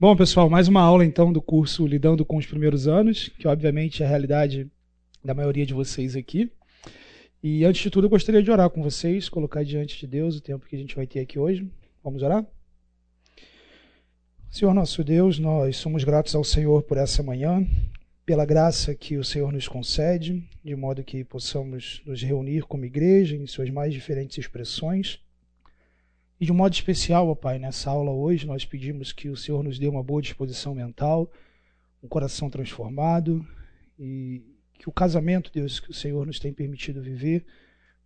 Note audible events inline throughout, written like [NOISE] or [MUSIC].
Bom, pessoal, mais uma aula então do curso Lidando com os Primeiros Anos, que obviamente é a realidade da maioria de vocês aqui. E antes de tudo, eu gostaria de orar com vocês, colocar diante de Deus o tempo que a gente vai ter aqui hoje. Vamos orar? Senhor nosso Deus, nós somos gratos ao Senhor por essa manhã, pela graça que o Senhor nos concede, de modo que possamos nos reunir como igreja em suas mais diferentes expressões e de modo especial, ó Pai, nessa aula hoje, nós pedimos que o Senhor nos dê uma boa disposição mental, um coração transformado e que o casamento, Deus, que o Senhor nos tem permitido viver,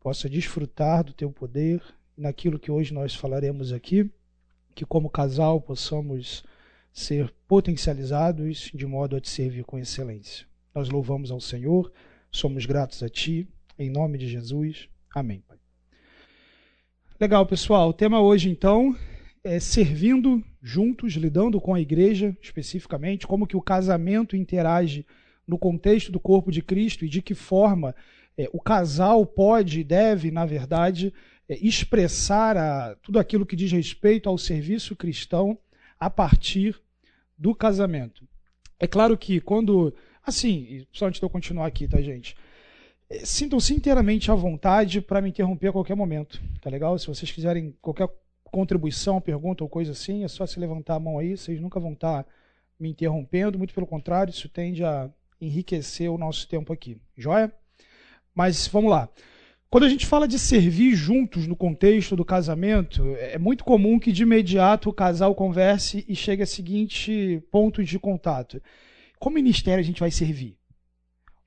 possa desfrutar do teu poder naquilo que hoje nós falaremos aqui, que como casal possamos ser potencializados de modo a te servir com excelência. Nós louvamos ao Senhor, somos gratos a ti, em nome de Jesus. Amém. Legal, pessoal. O tema hoje, então, é servindo juntos, lidando com a igreja especificamente, como que o casamento interage no contexto do corpo de Cristo e de que forma é, o casal pode e deve, na verdade, é, expressar a, tudo aquilo que diz respeito ao serviço cristão a partir do casamento. É claro que quando. Assim, só antes de eu continuar aqui, tá, gente? Sintam-se inteiramente à vontade para me interromper a qualquer momento, tá legal? Se vocês quiserem qualquer contribuição, pergunta ou coisa assim, é só se levantar a mão aí, vocês nunca vão estar tá me interrompendo, muito pelo contrário, isso tende a enriquecer o nosso tempo aqui, joia? Mas vamos lá. Quando a gente fala de servir juntos no contexto do casamento, é muito comum que de imediato o casal converse e chegue a seguinte ponto de contato. Como ministério a gente vai servir?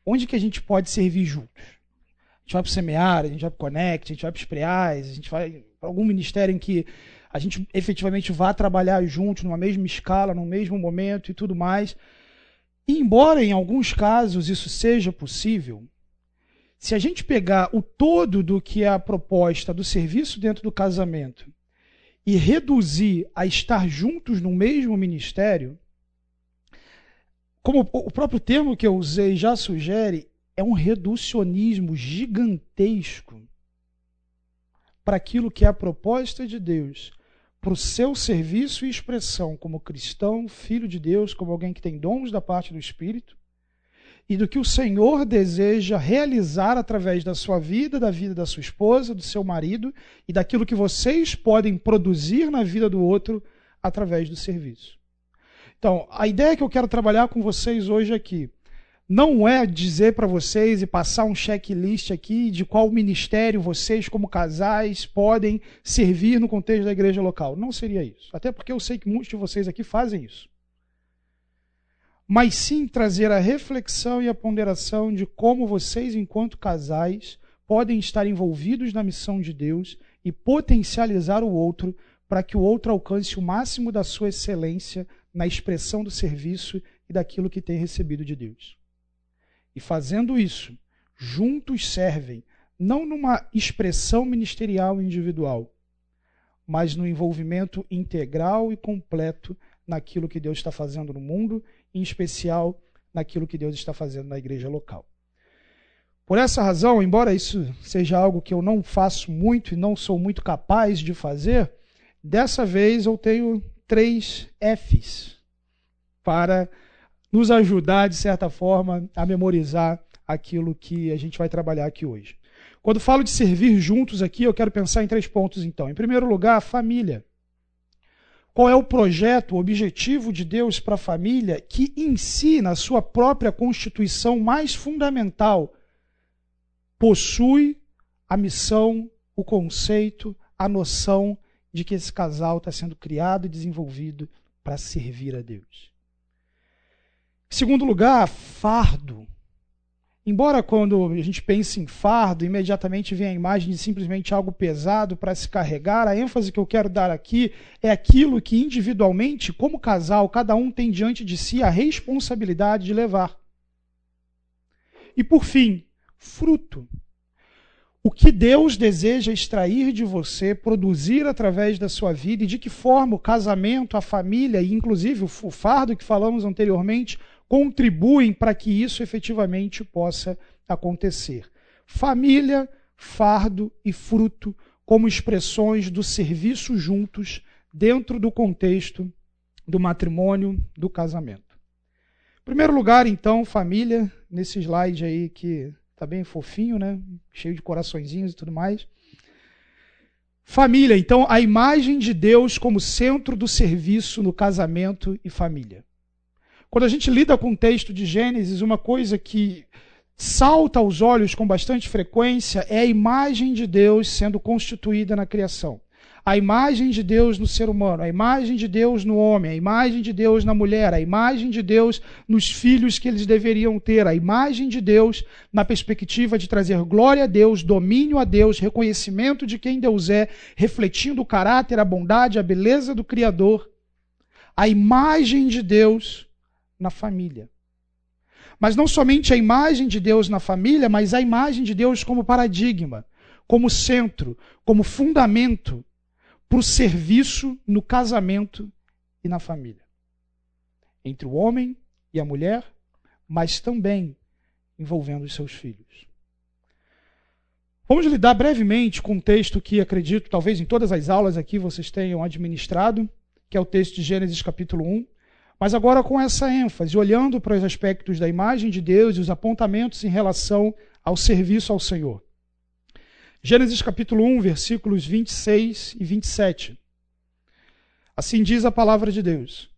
Onde que a gente pode servir juntos? A gente vai para o Semear, a gente vai para o Connect, a gente vai para os Preais, a gente vai para algum ministério em que a gente efetivamente vá trabalhar juntos, numa mesma escala, no mesmo momento e tudo mais. E embora em alguns casos isso seja possível, se a gente pegar o todo do que é a proposta do serviço dentro do casamento e reduzir a estar juntos no mesmo ministério, como o próprio termo que eu usei já sugere, é um reducionismo gigantesco para aquilo que é a proposta de Deus, para o seu serviço e expressão como cristão, filho de Deus, como alguém que tem dons da parte do Espírito, e do que o Senhor deseja realizar através da sua vida, da vida da sua esposa, do seu marido e daquilo que vocês podem produzir na vida do outro através do serviço. Então, a ideia que eu quero trabalhar com vocês hoje aqui não é dizer para vocês e passar um checklist aqui de qual ministério vocês, como casais, podem servir no contexto da igreja local. Não seria isso. Até porque eu sei que muitos de vocês aqui fazem isso. Mas sim trazer a reflexão e a ponderação de como vocês, enquanto casais, podem estar envolvidos na missão de Deus e potencializar o outro para que o outro alcance o máximo da sua excelência na expressão do serviço e daquilo que tem recebido de Deus. E fazendo isso, juntos servem, não numa expressão ministerial individual, mas no envolvimento integral e completo naquilo que Deus está fazendo no mundo, em especial naquilo que Deus está fazendo na igreja local. Por essa razão, embora isso seja algo que eu não faço muito e não sou muito capaz de fazer, dessa vez eu tenho três Fs para nos ajudar, de certa forma, a memorizar aquilo que a gente vai trabalhar aqui hoje. Quando falo de servir juntos aqui, eu quero pensar em três pontos, então. Em primeiro lugar, a família. Qual é o projeto, o objetivo de Deus para a família, que em si, na sua própria constituição mais fundamental, possui a missão, o conceito, a noção de que esse casal está sendo criado e desenvolvido para servir a Deus. Em segundo lugar, fardo. Embora quando a gente pense em fardo, imediatamente vem a imagem de simplesmente algo pesado para se carregar, a ênfase que eu quero dar aqui é aquilo que individualmente, como casal, cada um tem diante de si a responsabilidade de levar. E por fim, fruto o que Deus deseja extrair de você, produzir através da sua vida e de que forma o casamento, a família e inclusive o fardo que falamos anteriormente contribuem para que isso efetivamente possa acontecer. Família, fardo e fruto como expressões do serviço juntos dentro do contexto do matrimônio, do casamento. Em primeiro lugar, então, família, nesse slide aí que está bem fofinho, né? Cheio de coraçõezinhos e tudo mais. Família, então, a imagem de Deus como centro do serviço no casamento e família. Quando a gente lida com o texto de Gênesis, uma coisa que salta aos olhos com bastante frequência é a imagem de Deus sendo constituída na criação a imagem de Deus no ser humano, a imagem de Deus no homem, a imagem de Deus na mulher, a imagem de Deus nos filhos que eles deveriam ter, a imagem de Deus na perspectiva de trazer glória a Deus, domínio a Deus, reconhecimento de quem Deus é, refletindo o caráter, a bondade, a beleza do Criador, a imagem de Deus na família. Mas não somente a imagem de Deus na família, mas a imagem de Deus como paradigma, como centro, como fundamento para o serviço no casamento e na família. Entre o homem e a mulher, mas também envolvendo os seus filhos. Vamos lidar brevemente com um texto que acredito, talvez em todas as aulas aqui vocês tenham administrado, que é o texto de Gênesis capítulo 1, mas agora com essa ênfase, olhando para os aspectos da imagem de Deus e os apontamentos em relação ao serviço ao Senhor. Gênesis capítulo 1, versículos 26 e 27. Assim diz a palavra de Deus.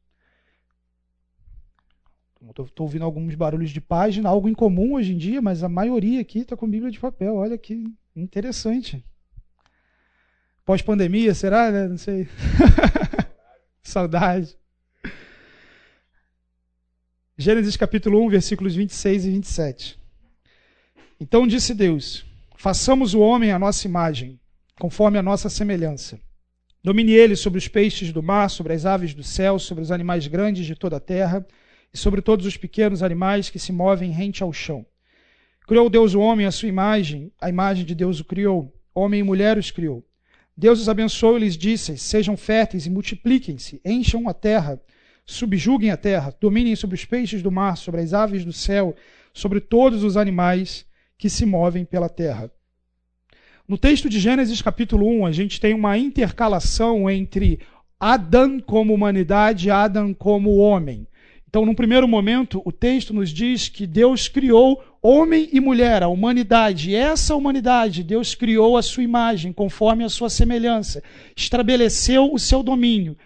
Estou ouvindo alguns barulhos de página, algo incomum hoje em dia, mas a maioria aqui está com Bíblia de papel. Olha que interessante. Pós-pandemia, será? Né? Não sei. [LAUGHS] Saudade. Gênesis capítulo 1, versículos 26 e 27. Então disse Deus: Façamos o homem à nossa imagem, conforme a nossa semelhança. Domine ele sobre os peixes do mar, sobre as aves do céu, sobre os animais grandes de toda a terra e sobre todos os pequenos animais que se movem rente ao chão. Criou Deus o homem à sua imagem, a imagem de Deus o criou. Homem e mulher os criou. Deus os abençoou e lhes disse: Sejam férteis e multipliquem-se, encham a terra, subjuguem a terra, dominem sobre os peixes do mar, sobre as aves do céu, sobre todos os animais que se movem pela terra. No texto de Gênesis capítulo 1, a gente tem uma intercalação entre Adão como humanidade e Adão como homem. Então, num primeiro momento, o texto nos diz que Deus criou homem e mulher, a humanidade. E essa humanidade, Deus criou a sua imagem, conforme a sua semelhança, estabeleceu o seu domínio.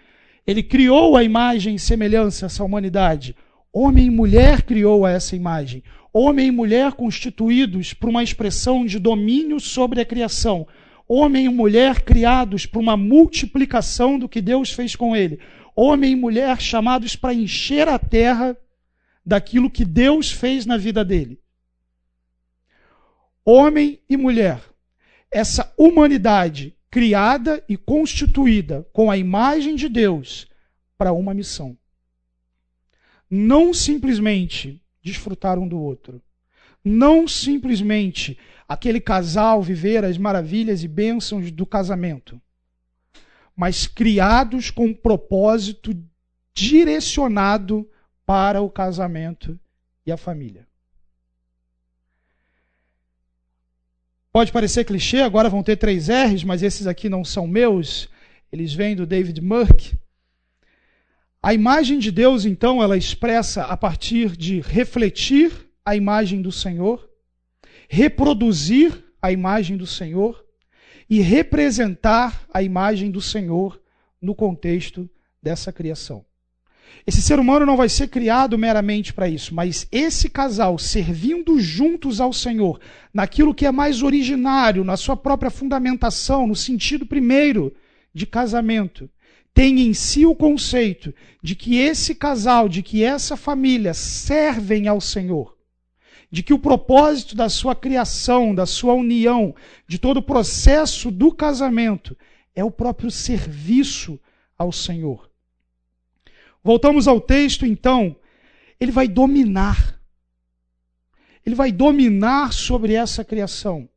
Ele criou a imagem e semelhança essa humanidade. Homem e mulher criou essa imagem homem e mulher constituídos por uma expressão de domínio sobre a criação, homem e mulher criados por uma multiplicação do que Deus fez com ele, homem e mulher chamados para encher a terra daquilo que Deus fez na vida dele. Homem e mulher, essa humanidade criada e constituída com a imagem de Deus para uma missão. Não simplesmente desfrutar um do outro. Não simplesmente aquele casal viver as maravilhas e bênçãos do casamento, mas criados com um propósito direcionado para o casamento e a família. Pode parecer clichê, agora vão ter três R's, mas esses aqui não são meus, eles vêm do David Murk. A imagem de Deus, então, ela expressa a partir de refletir a imagem do Senhor, reproduzir a imagem do Senhor e representar a imagem do Senhor no contexto dessa criação. Esse ser humano não vai ser criado meramente para isso, mas esse casal servindo juntos ao Senhor, naquilo que é mais originário, na sua própria fundamentação, no sentido primeiro de casamento, tem em si o conceito de que esse casal, de que essa família servem ao Senhor, de que o propósito da sua criação, da sua união, de todo o processo do casamento é o próprio serviço ao Senhor. Voltamos ao texto, então, ele vai dominar. Ele vai dominar sobre essa criação.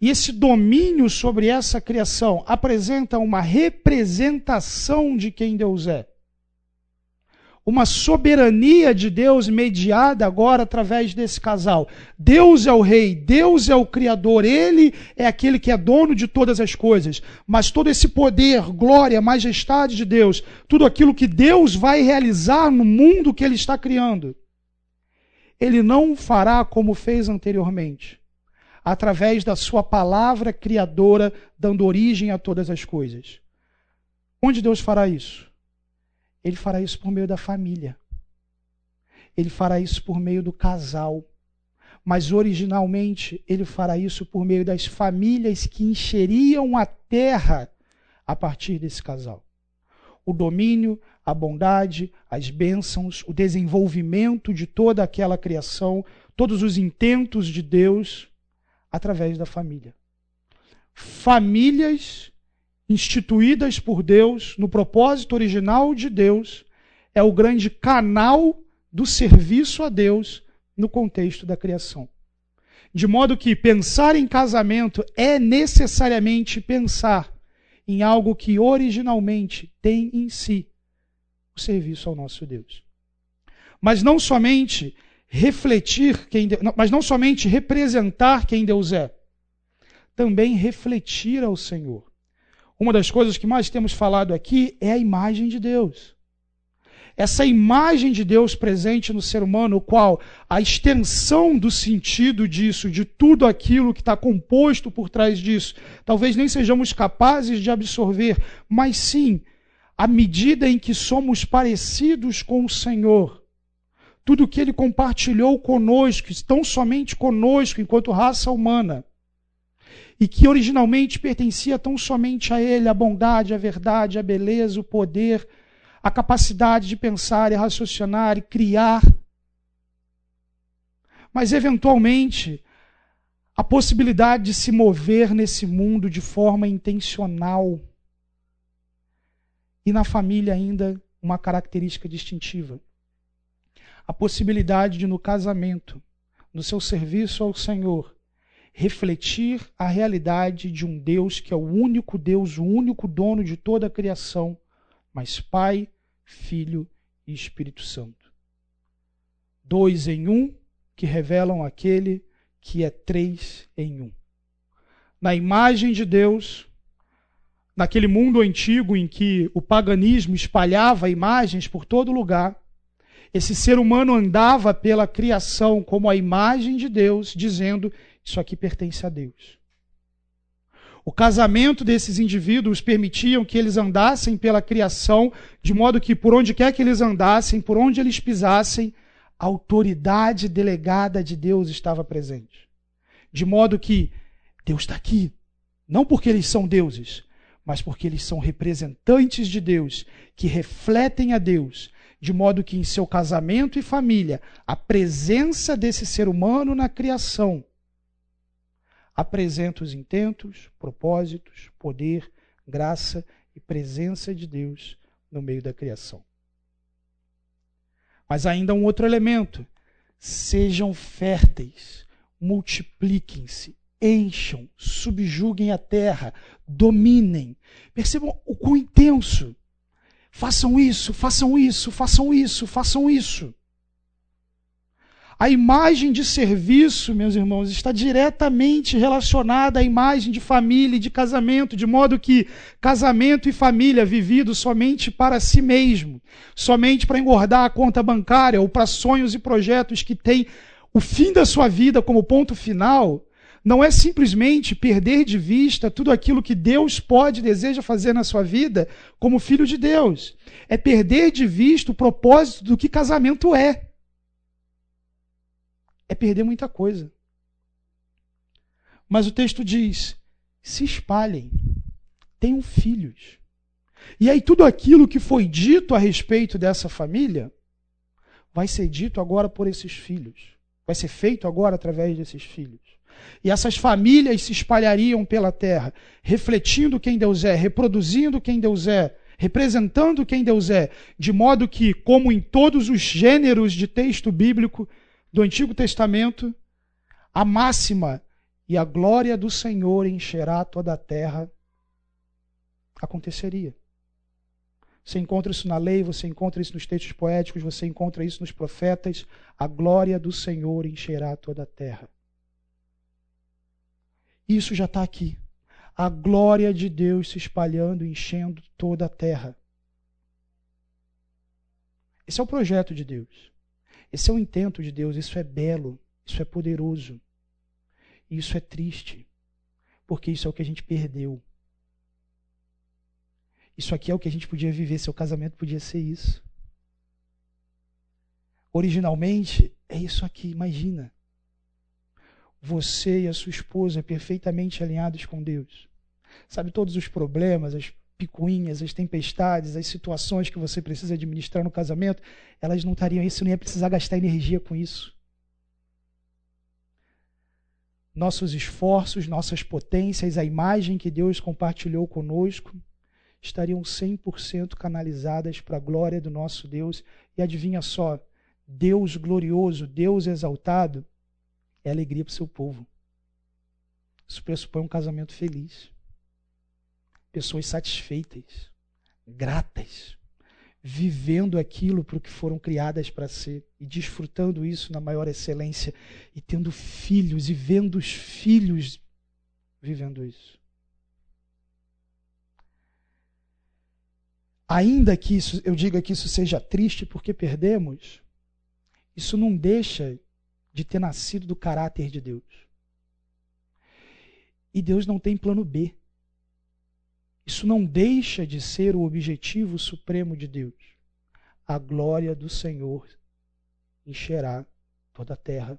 E esse domínio sobre essa criação apresenta uma representação de quem Deus é. uma soberania de Deus mediada agora através desse casal. Deus é o rei, Deus é o criador, ele é aquele que é dono de todas as coisas. Mas todo esse poder, glória, majestade de Deus, tudo aquilo que Deus vai realizar no mundo que ele está criando, ele não fará como fez anteriormente, através da sua palavra criadora, dando origem a todas as coisas. Onde Deus fará isso? Ele fará isso por meio da família. Ele fará isso por meio do casal. Mas originalmente ele fará isso por meio das famílias que encheriam a terra a partir desse casal. O domínio, a bondade, as bênçãos, o desenvolvimento de toda aquela criação, todos os intentos de Deus através da família. Famílias instituídas por Deus, no propósito original de Deus, é o grande canal do serviço a Deus no contexto da criação. De modo que pensar em casamento é necessariamente pensar em algo que originalmente tem em si o serviço ao nosso Deus. Mas não somente refletir quem, mas não somente representar quem Deus é, também refletir ao Senhor. Uma das coisas que mais temos falado aqui é a imagem de Deus. Essa imagem de Deus presente no ser humano, o qual a extensão do sentido disso, de tudo aquilo que está composto por trás disso, talvez nem sejamos capazes de absorver, mas sim, à medida em que somos parecidos com o Senhor, tudo que Ele compartilhou conosco, tão somente conosco enquanto raça humana, e que originalmente pertencia tão somente a Ele, a bondade, a verdade, a beleza, o poder, a capacidade de pensar e raciocinar e criar. Mas, eventualmente, a possibilidade de se mover nesse mundo de forma intencional. E na família, ainda, uma característica distintiva. A possibilidade de, no casamento, no seu serviço ao Senhor, refletir a realidade de um Deus que é o único Deus, o único dono de toda a criação, mas Pai, Filho e Espírito Santo. Dois em um que revelam aquele que é três em um. Na imagem de Deus, naquele mundo antigo em que o paganismo espalhava imagens por todo lugar, esse ser humano andava pela criação como a imagem de Deus, dizendo isso aqui pertence a Deus. O casamento desses indivíduos permitiam que eles andassem pela criação, de modo que por onde quer que eles andassem, por onde eles pisassem, a autoridade delegada de Deus estava presente. De modo que Deus está aqui, não porque eles são deuses, mas porque eles são representantes de Deus, que refletem a Deus, de modo que em seu casamento e família, a presença desse ser humano na criação apresenta os intentos, propósitos, poder, graça e presença de Deus no meio da criação. Mas ainda um outro elemento: sejam férteis, multipliquem-se, encham, subjuguem a terra, dominem. Percebam o quão intenso. Façam isso, façam isso, façam isso, façam isso. A imagem de serviço, meus irmãos, está diretamente relacionada à imagem de família e de casamento, de modo que casamento e família vivido somente para si mesmo, somente para engordar a conta bancária ou para sonhos e projetos que têm o fim da sua vida como ponto final, não é simplesmente perder de vista tudo aquilo que Deus pode e deseja fazer na sua vida como filho de Deus. É perder de vista o propósito do que casamento é é perder muita coisa. Mas o texto diz: se espalhem, tenham filhos. E aí tudo aquilo que foi dito a respeito dessa família vai ser dito agora por esses filhos. Vai ser feito agora através desses filhos. E essas famílias se espalhariam pela terra, refletindo quem Deus é, reproduzindo quem Deus é, representando quem Deus é, de modo que, como em todos os gêneros de texto bíblico, do Antigo Testamento, a máxima e a glória do Senhor encherá toda a terra aconteceria. Você encontra isso na lei, você encontra isso nos textos poéticos, você encontra isso nos profetas. A glória do Senhor encherá toda a terra. Isso já está aqui. A glória de Deus se espalhando, enchendo toda a terra. Esse é o projeto de Deus. Esse é o intento de Deus. Isso é belo. Isso é poderoso. Isso é triste. Porque isso é o que a gente perdeu. Isso aqui é o que a gente podia viver, seu casamento podia ser isso. Originalmente, é isso aqui, imagina. Você e a sua esposa perfeitamente alinhados com Deus. Sabe todos os problemas, as picuinhas, as tempestades, as situações que você precisa administrar no casamento, elas não estariam isso, não ia precisar gastar energia com isso. Nossos esforços, nossas potências, a imagem que Deus compartilhou conosco, estariam 100% canalizadas para a glória do nosso Deus. E adivinha só, Deus glorioso, Deus exaltado, é alegria para o seu povo. Isso pressupõe um casamento feliz. Pessoas satisfeitas, gratas, vivendo aquilo para o que foram criadas para ser e desfrutando isso na maior excelência e tendo filhos e vendo os filhos vivendo isso. ainda que isso, eu diga que isso seja triste porque perdemos, isso não deixa de ter nascido do caráter de Deus. E Deus não tem plano B. Isso não deixa de ser o objetivo supremo de Deus. A glória do Senhor encherá toda a terra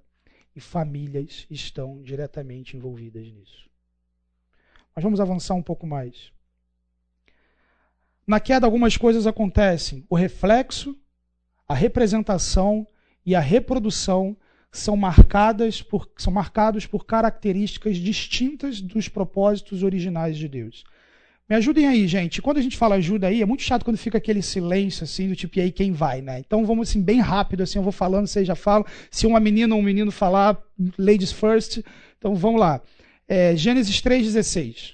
e famílias estão diretamente envolvidas nisso. Mas vamos avançar um pouco mais. Na queda, algumas coisas acontecem. O reflexo, a representação e a reprodução são marcadas por, são marcados por características distintas dos propósitos originais de Deus. Me ajudem aí, gente. Quando a gente fala ajuda aí, é muito chato quando fica aquele silêncio assim, do tipo, e aí quem vai, né? Então vamos assim, bem rápido, assim, eu vou falando, vocês já falam. Se uma menina ou um menino falar, ladies first. Então vamos lá. É, Gênesis 3,16.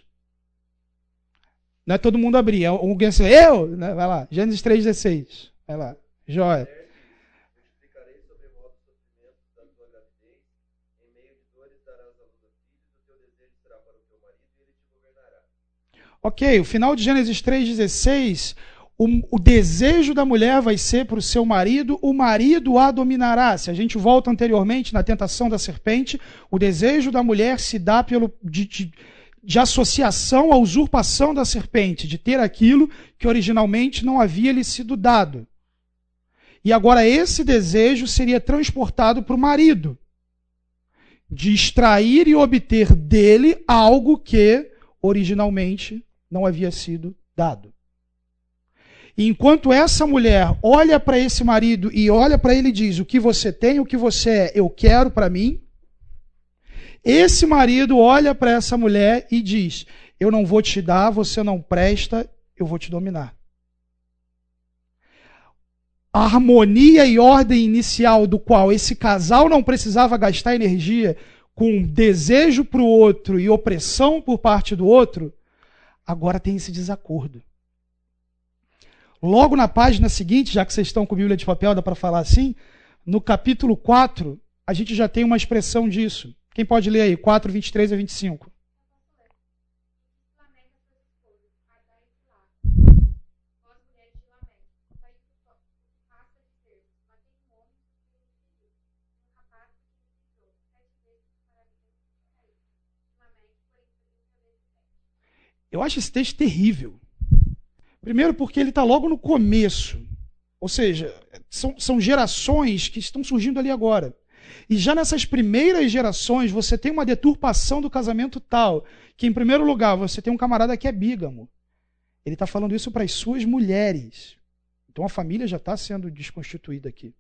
Não é todo mundo abrir. É alguém assim, eu? Né? Vai lá. Gênesis 3,16. Vai lá. Joia. Ok, o final de Gênesis 3,16, o, o, desejo da mulher vai ser para o seu marido, o marido a dominará. Se a gente volta anteriormente na tentação da serpente, o desejo da mulher se dá pelo. De, de, de associação à usurpação da serpente, de ter aquilo que originalmente não havia lhe sido dado. E agora esse desejo seria transportado para o marido, de extrair e obter dele algo que originalmente não havia sido dado. E enquanto essa mulher olha para esse marido e olha para ele e diz: O que você tem, o que você é, eu quero para mim, esse marido olha para essa mulher e diz: Eu não vou te dar, você não presta, eu vou te dominar. A harmonia e ordem inicial do qual esse casal não precisava gastar energia com desejo para o outro e opressão por parte do outro, agora tem esse desacordo. Logo na página seguinte, já que vocês estão com Bíblia de papel, dá para falar assim, no capítulo 4, a gente já tem uma expressão disso. Quem pode ler aí? 4, 23 a 25. Eu acho esse texto terrível. Primeiro, porque ele está logo no começo. Ou seja, são, são gerações que estão surgindo ali agora. E já nessas primeiras gerações, você tem uma deturpação do casamento tal, que, em primeiro lugar, você tem um camarada que é bígamo. Ele está falando isso para as suas mulheres. Então a família já está sendo desconstituída aqui.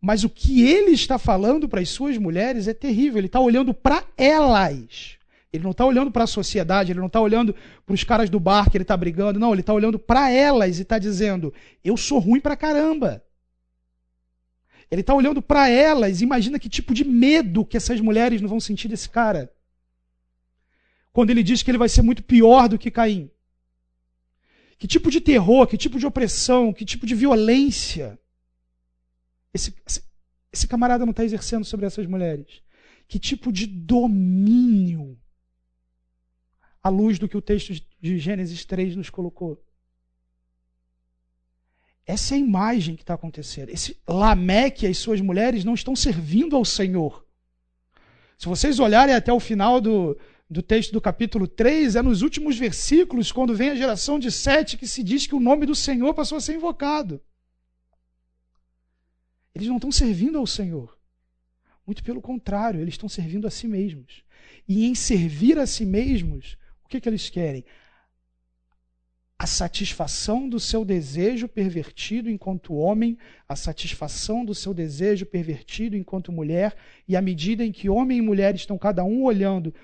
Mas o que ele está falando para as suas mulheres é terrível. Ele está olhando para elas. Ele não está olhando para a sociedade, ele não está olhando para os caras do bar que ele está brigando. Não, ele está olhando para elas e está dizendo: Eu sou ruim para caramba. Ele está olhando para elas, imagina que tipo de medo que essas mulheres não vão sentir desse cara. Quando ele diz que ele vai ser muito pior do que Caim. Que tipo de terror, que tipo de opressão, que tipo de violência esse, esse, esse camarada não está exercendo sobre essas mulheres? Que tipo de domínio, à luz do que o texto de Gênesis 3 nos colocou? Essa é a imagem que está acontecendo. Esse Lameque e as suas mulheres não estão servindo ao Senhor. Se vocês olharem até o final do, do texto do capítulo 3, é nos últimos versículos, quando vem a geração de Sete, que se diz que o nome do Senhor passou a ser invocado. Eles não estão servindo ao Senhor. Muito pelo contrário, eles estão servindo a si mesmos. E em servir a si mesmos, que, que eles querem? a satisfação do seu desejo pervertido enquanto homem, a satisfação do seu desejo pervertido enquanto mulher, e à medida em que homem e mulher estão cada um olhando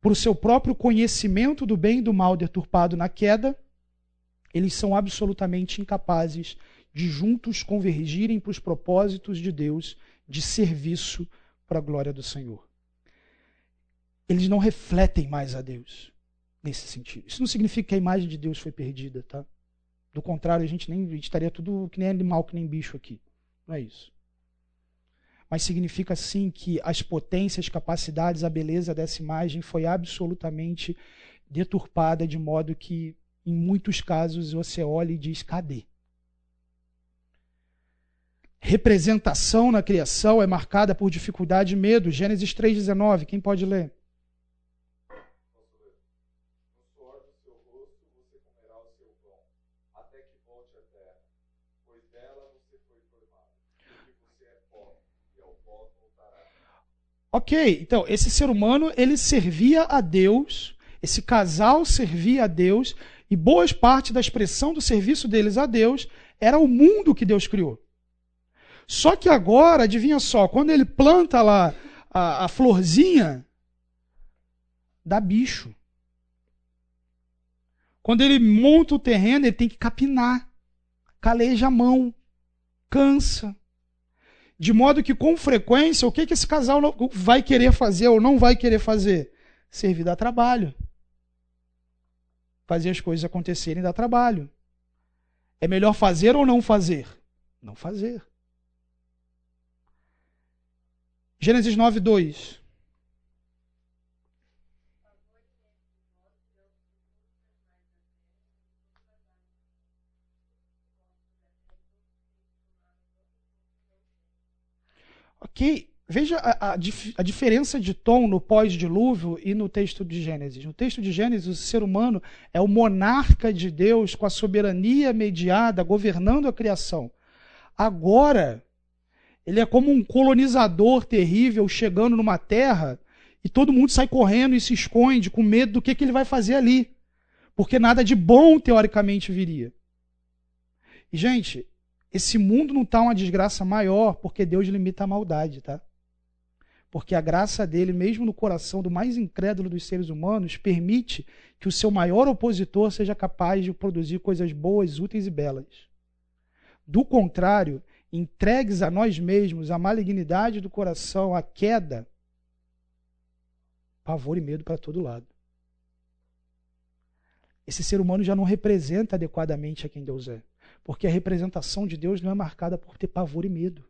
para o seu próprio conhecimento do bem e do mal deturpado na queda, eles são absolutamente incapazes de juntos convergirem para os propósitos de Deus de serviço para a glória do Senhor. Eles não refletem mais a Deus nesse sentido. Isso não significa que a imagem de Deus foi perdida, tá? Do contrário, a gente nem a gente estaria tudo que nem animal, que nem bicho aqui. Não é isso. Mas significa sim que as potências, capacidades, a beleza dessa imagem foi absolutamente deturpada de modo que em muitos casos você olha e diz: cadê? Representação na criação é marcada por dificuldade e medo. Gênesis 3,19. Quem pode ler? Ok, então esse ser humano ele servia a Deus, esse casal servia a Deus e boas parte da expressão do serviço deles a Deus era o mundo que Deus criou. Só que agora, adivinha só, quando ele planta lá a, a florzinha, dá bicho. Quando ele monta o terreno, ele tem que capinar, caleja a mão, cansa. De modo que, com frequência, o que, que esse casal vai querer fazer ou não vai querer fazer? Servir dá trabalho. Fazer as coisas acontecerem dá trabalho. É melhor fazer ou não fazer? Não fazer. Gênesis 9, 2. Ok, veja a, a, a, diferença de tom no pós-dilúvio e no texto de Gênesis. No texto de Gênesis, o ser humano é o monarca de Deus com a soberania mediada, governando a criação. Agora, ele é como um colonizador terrível chegando numa terra e todo mundo sai correndo e se esconde com medo do que, que ele vai fazer ali. Porque nada de bom, teoricamente, viria. E, gente, esse mundo não está uma desgraça maior porque Deus limita a maldade, tá? Porque a graça dele, mesmo no coração do mais incrédulo dos seres humanos, permite que o seu maior opositor seja capaz de produzir coisas boas, úteis e belas. Do contrário, entregues a nós mesmos, a malignidade do coração, a queda, pavor e medo para todo lado. Esse ser humano já não representa adequadamente a quem Deus é. Porque a representação de Deus não é marcada por ter pavor e medo.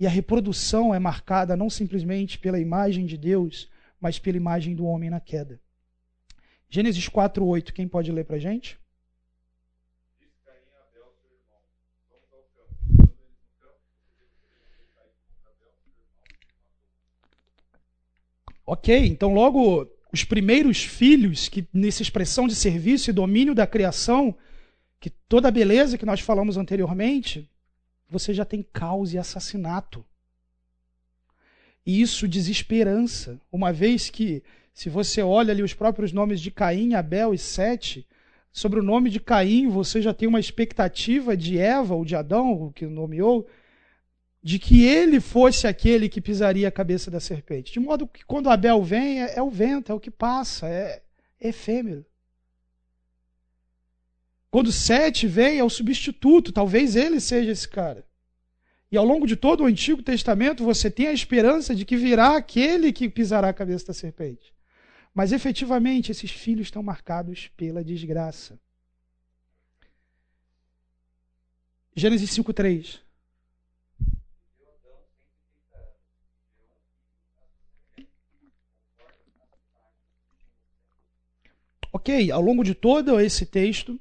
E a reprodução é marcada não simplesmente pela imagem de Deus, mas pela imagem do homem na queda. Gênesis 4:8, quem pode ler para a gente? Ok, então logo os primeiros filhos, que nessa expressão de serviço e domínio da criação, que toda a beleza que nós falamos anteriormente, você já tem caos e assassinato. E isso desesperança, uma vez que, se você olha ali os próprios nomes de Caim, Abel e Sete, sobre o nome de Caim você já tem uma expectativa de Eva ou de Adão, o que nomeou, de que ele fosse aquele que pisaria a cabeça da serpente. De modo que quando Abel vem, é, é o vento, é o que passa, é, é efêmero. Quando Sete vem, é o substituto, talvez ele seja esse cara. E ao longo de todo o Antigo Testamento, você tem a esperança de que virá aquele que pisará a cabeça da serpente. Mas efetivamente esses filhos estão marcados pela desgraça. Gênesis 5:3 Ok, ao longo de todo esse texto,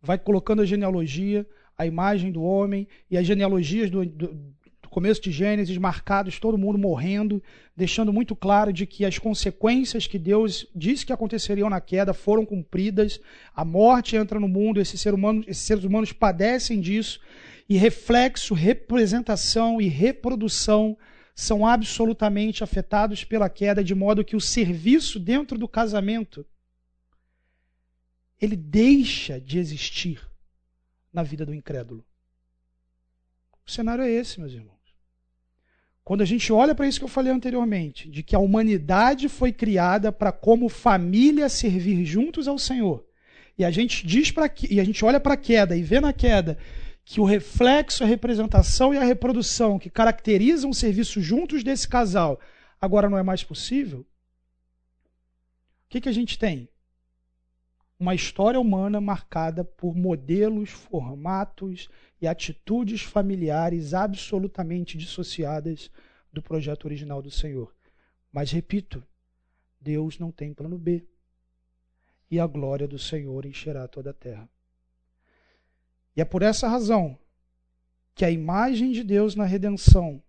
vai colocando a genealogia, a imagem do homem e as genealogias do, do, do, começo de Gênesis marcados, todo mundo morrendo, deixando muito claro de que as consequências que Deus disse que aconteceriam na queda foram cumpridas, a morte entra no mundo, ser humano, esses seres humanos padecem disso, e reflexo, representação e reprodução são absolutamente afetados pela queda, de modo que o serviço dentro do casamento ele deixa de existir na vida do incrédulo. O cenário é esse, meus irmãos. Quando a gente olha para isso que eu falei anteriormente, de que a humanidade foi criada para como família servir juntos ao Senhor, e a gente diz para e a gente olha para a queda e vê na queda que o reflexo, a representação e a reprodução que caracterizam o serviço juntos desse casal agora não é mais possível, o que, que a gente tem? Uma história humana marcada por modelos, formatos e atitudes familiares absolutamente dissociadas do projeto original do Senhor. Mas repito, Deus não tem plano B. E a glória do Senhor encherá toda a terra. E é por essa razão que a imagem de Deus na redenção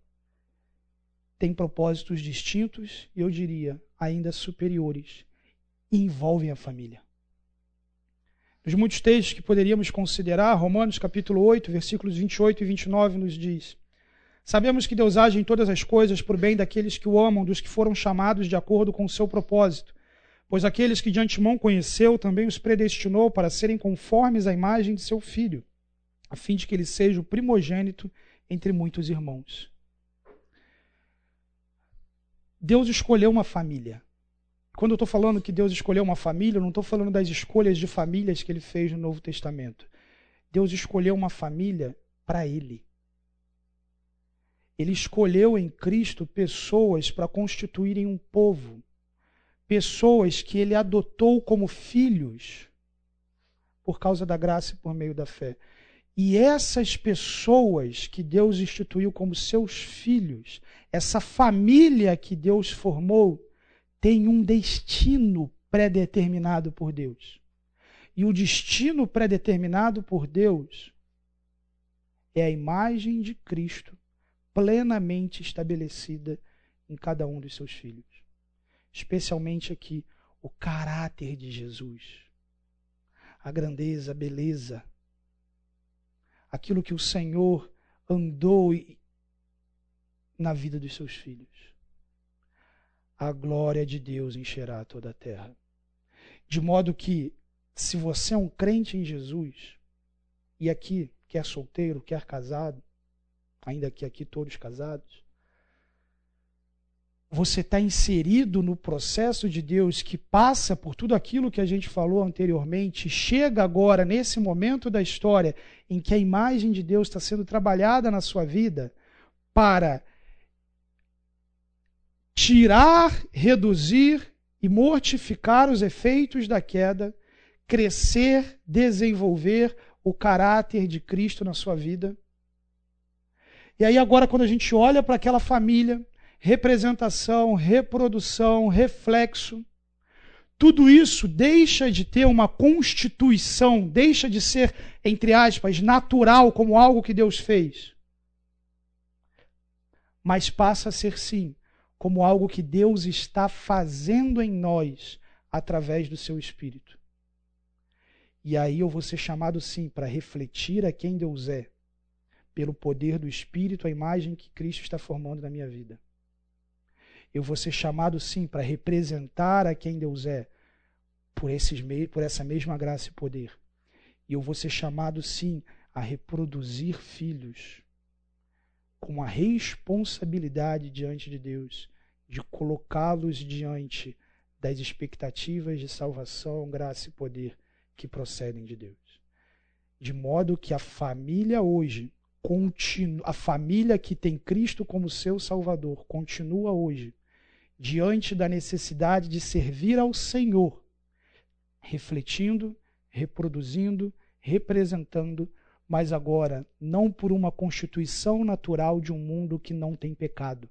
tem propósitos distintos e eu diria ainda superiores e envolvem a família. Dos muitos textos que poderíamos considerar, Romanos capítulo 8, versículos 28 e 29 nos diz: Sabemos que Deus age em todas as coisas por bem daqueles que o amam, dos que foram chamados de acordo com o seu propósito. Pois aqueles que de antemão conheceu também os predestinou para serem conformes à imagem de seu filho, a fim de que ele seja o primogênito entre muitos irmãos. Deus escolheu uma família. Quando eu estou falando que Deus escolheu uma família, eu não estou falando das escolhas de famílias que ele fez no Novo Testamento. Deus escolheu uma família para ele. Ele escolheu em Cristo pessoas para constituírem um povo, pessoas que ele adotou como filhos por causa da graça e por meio da fé. E essas pessoas que Deus instituiu como seus filhos, essa família que Deus formou, tem um destino pré-determinado por Deus. E o destino pré-determinado por Deus é a imagem de Cristo plenamente estabelecida em cada um dos seus filhos. Especialmente aqui, o caráter de Jesus. A grandeza, a beleza. Aquilo que o Senhor andou na vida dos seus filhos a glória de Deus encherá toda a terra. De modo que, se você é um crente em Jesus, e aqui, quer solteiro, quer casado, ainda que aqui todos casados, você está inserido no processo de Deus que passa por tudo aquilo que a gente falou anteriormente, chega agora nesse momento da história em que a imagem de Deus está sendo trabalhada na sua vida para tirar, reduzir e mortificar os efeitos da queda, crescer, desenvolver o caráter de Cristo na sua vida. E aí, agora, quando a gente olha para aquela família, representação, reprodução, reflexo, tudo isso deixa de ter uma constituição, deixa de ser, entre aspas, natural, como algo que Deus fez. Mas passa a ser, sim, como algo que Deus está fazendo em nós através do seu Espírito. E aí eu vou ser chamado sim para refletir a quem Deus é, pelo poder do Espírito, a imagem que Cristo está formando na minha vida. Eu vou ser chamado sim para representar a quem Deus é, por, esses, por essa mesma graça e poder. E eu vou ser chamado sim a reproduzir filhos com a responsabilidade diante de Deus de colocá-los diante das expectativas de salvação, graça e poder que procedem de Deus. De modo que a família hoje continua, a família que tem Cristo como seu Salvador continua hoje diante da necessidade de servir ao Senhor, refletindo, reproduzindo, representando, mas agora não por uma constituição natural de um mundo que não tem pecado,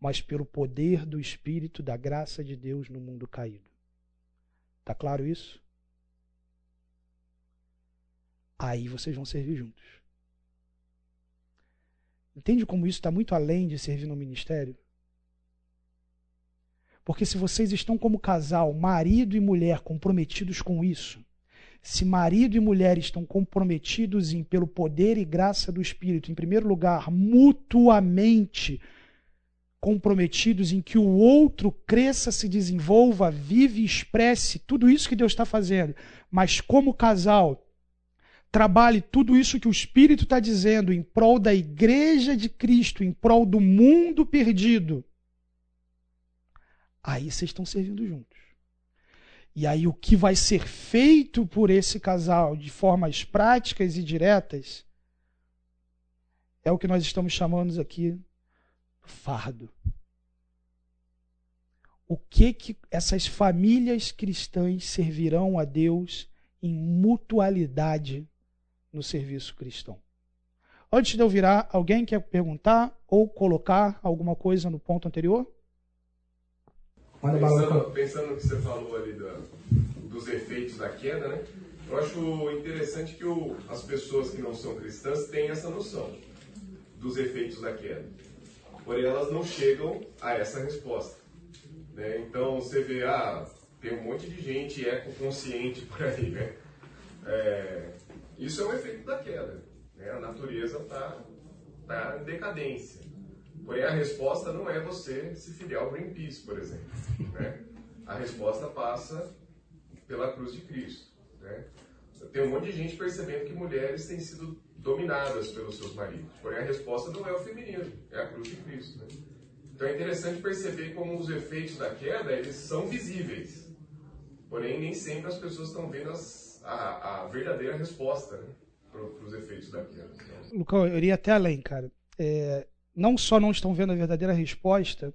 mas pelo poder do Espírito da graça de Deus no mundo caído. Está claro isso? Aí vocês vão servir juntos. Entende como isso está muito além de servir no ministério? Porque se vocês estão como casal, marido e mulher, comprometidos com isso, se marido e mulher estão comprometidos em, pelo poder e graça do Espírito, em primeiro lugar, mutuamente comprometidos em que o outro cresça, se desenvolva, vive e expresse tudo isso que Deus está fazendo, mas como casal, trabalhe tudo isso que o Espírito está dizendo em prol da igreja de Cristo, em prol do mundo perdido, aí vocês estão servindo juntos. E aí o que vai ser feito por esse casal de formas práticas e diretas é o que nós estamos chamando aqui fardo. O que que essas famílias cristãs servirão a Deus em mutualidade no serviço cristão? Antes de eu virar, alguém quer perguntar ou colocar alguma coisa no ponto anterior? Pensando, pensando no que você falou ali da, dos efeitos da queda, né? Eu acho interessante que o, as pessoas que não são cristãs têm essa noção dos efeitos da queda porém elas não chegam a essa resposta. Né? Então você vê, ah, tem um monte de gente ecoconsciente por aí, né? É, isso é um efeito da queda. Né? A natureza está tá em decadência. Porém, a resposta não é você se filiar ao Greenpeace, por exemplo. Né? A resposta passa pela cruz de Cristo. Né? Tem um monte de gente percebendo que mulheres têm sido dominadas pelos seus maridos. Porém, a resposta não é o feminino, é a cruz de Cristo. Né? Então é interessante perceber como os efeitos da queda eles são visíveis. Porém, nem sempre as pessoas estão vendo as, a, a, verdadeira resposta né, para os efeitos da queda. Então... Lucão, eu iria até além, cara. É, não só não estão vendo a verdadeira resposta,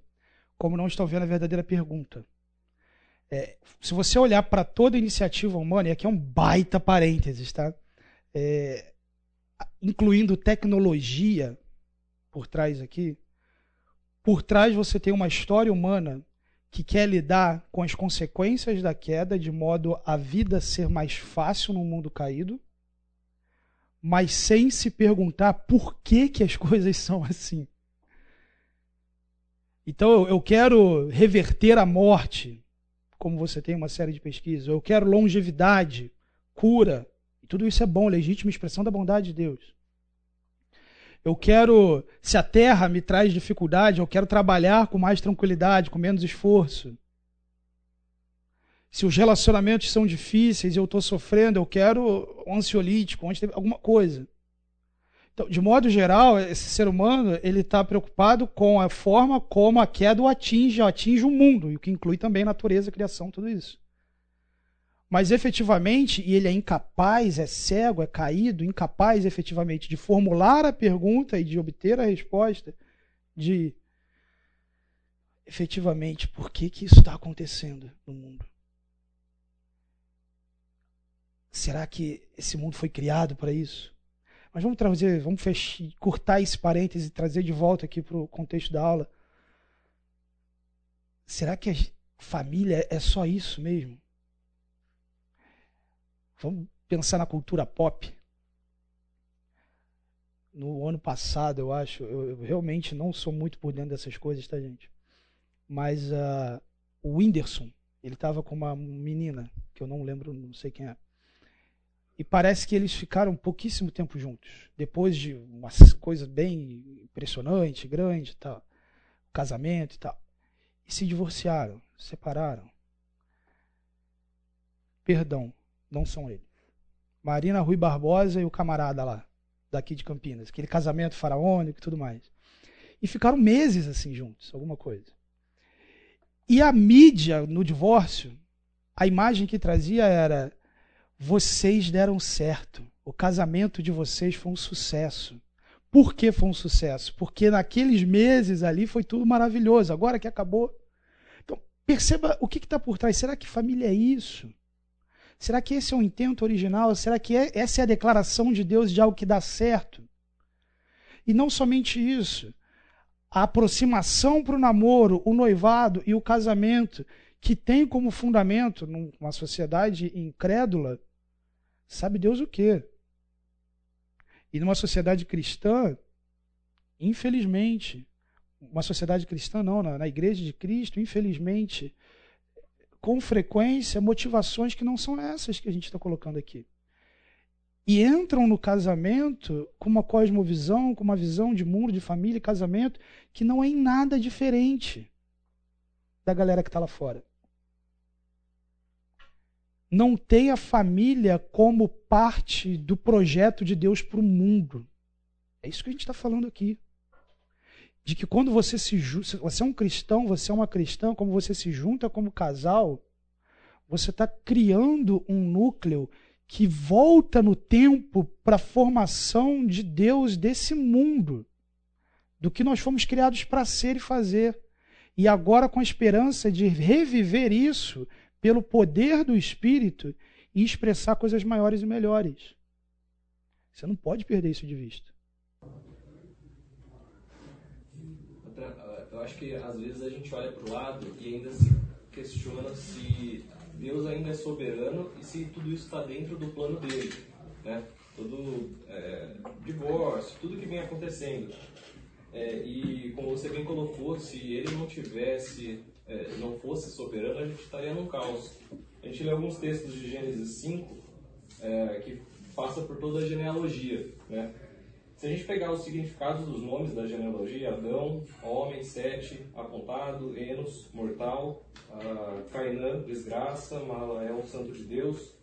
como não estão vendo a verdadeira pergunta. É, se você olhar para toda iniciativa humana, e aqui é um baita parênteses, tá? É, incluindo tecnologia por trás aqui, por trás você tem uma história humana que quer lidar com as consequências da queda de modo a vida ser mais fácil no mundo caído, mas sem se perguntar por que, que as [LAUGHS] coisas são assim. Então eu quero reverter a morte, como você tem uma série de pesquisas, eu quero longevidade, cura, tudo isso é bom, legítima expressão da bondade de Deus. Eu quero, se a terra me traz dificuldade, eu quero trabalhar com mais tranquilidade, com menos esforço. Se os relacionamentos são difíceis e eu estou sofrendo, eu quero ansiolítico, alguma coisa. Então, de modo geral, esse ser humano ele está preocupado com a forma como a queda o atinge, atinge o mundo, e o que inclui também natureza, criação, tudo isso. Mas efetivamente, e ele é incapaz, é cego, é caído, incapaz efetivamente de formular a pergunta e de obter a resposta de efetivamente por que, que isso está acontecendo no mundo. Será que esse mundo foi criado para isso? Mas vamos trazer, vamos fechar, cortar esse parêntese e trazer de volta aqui para o contexto da aula. Será que a família é só isso mesmo? Vamos pensar na cultura pop. No ano passado, eu acho, eu, eu realmente não sou muito por dentro dessas coisas, tá, gente? Mas uh, o Whindersson, ele estava com uma menina, que eu não lembro, não sei quem é. E parece que eles ficaram pouquíssimo tempo juntos. Depois de uma coisa bem impressionante, grande tal. Casamento e tal. E se divorciaram, separaram. Perdão, não são eles. Marina Rui Barbosa e o camarada lá, daqui de Campinas. Aquele casamento faraônico e tudo mais. E ficaram meses assim juntos, alguma coisa. E a mídia no divórcio, a imagem que trazia era: vocês deram certo. O casamento de vocês foi um sucesso. Por que foi um sucesso? Porque naqueles meses ali foi tudo maravilhoso. Agora que acabou, Perceba o que está por trás. Será que família é isso? Será que esse é o intento original? Será que é, essa é a declaração de Deus de algo que dá certo? E não somente isso. A aproximação para o namoro, o noivado e o casamento, que tem como fundamento, numa sociedade incrédula, sabe Deus o quê? E numa sociedade cristã, infelizmente, uma sociedade cristã não, na, na igreja de Cristo, infelizmente, com frequência, motivações que não são essas que a gente está colocando aqui. E entram no casamento com uma cosmovisão, com uma visão de mundo, de família e casamento, que não é em nada diferente da galera que está lá fora. Não tem a família como parte do projeto de Deus para o mundo. É isso que a gente está falando aqui de que quando você se você é um cristão, você é uma cristã, como você se junta como casal, você está criando um núcleo que volta no tempo para a formação de Deus desse mundo, do que nós fomos criados para ser e fazer. E agora com a esperança de reviver isso pelo poder do Espírito e expressar coisas maiores e melhores. Você não pode perder isso de vista. eu acho que às vezes a gente olha para o lado e ainda se questiona se Deus ainda é soberano e se tudo isso está dentro do plano dele, né? Todo é, divórcio, tudo que vem acontecendo. É, e como você bem colocou, se ele não tivesse, é, não fosse soberano, a gente estaria num caos. A gente lê alguns textos de Gênesis 5 é, que passa por toda a genealogia, né? Se a gente pegar os significados dos nomes da genealogia, Adão, homem, Sete, apontado, Enos, mortal, Cainã, desgraça, Malael, santo de Deus,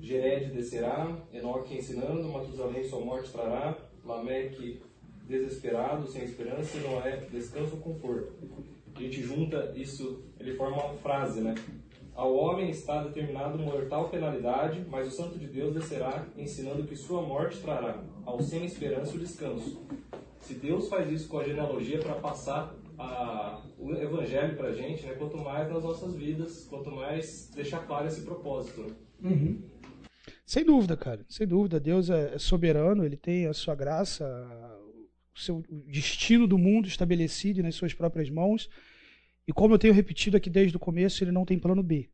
Gered descerá, Enoque ensinando, Matusalém sua morte trará, Lameque desesperado, sem esperança, e Noé descanso, conforto. A gente junta isso, ele forma uma frase, né? Ao homem está determinado mortal penalidade, mas o Santo de Deus descerá, ensinando que sua morte trará ao sem esperança o descanso. Se Deus faz isso com a genealogia para passar a, o evangelho para a gente, né, quanto mais nas nossas vidas, quanto mais deixar claro esse propósito. Né? Uhum. Sem dúvida, cara. Sem dúvida. Deus é, é soberano, ele tem a sua graça, o seu destino do mundo estabelecido nas suas próprias mãos. E como eu tenho repetido aqui desde o começo, ele não tem plano B.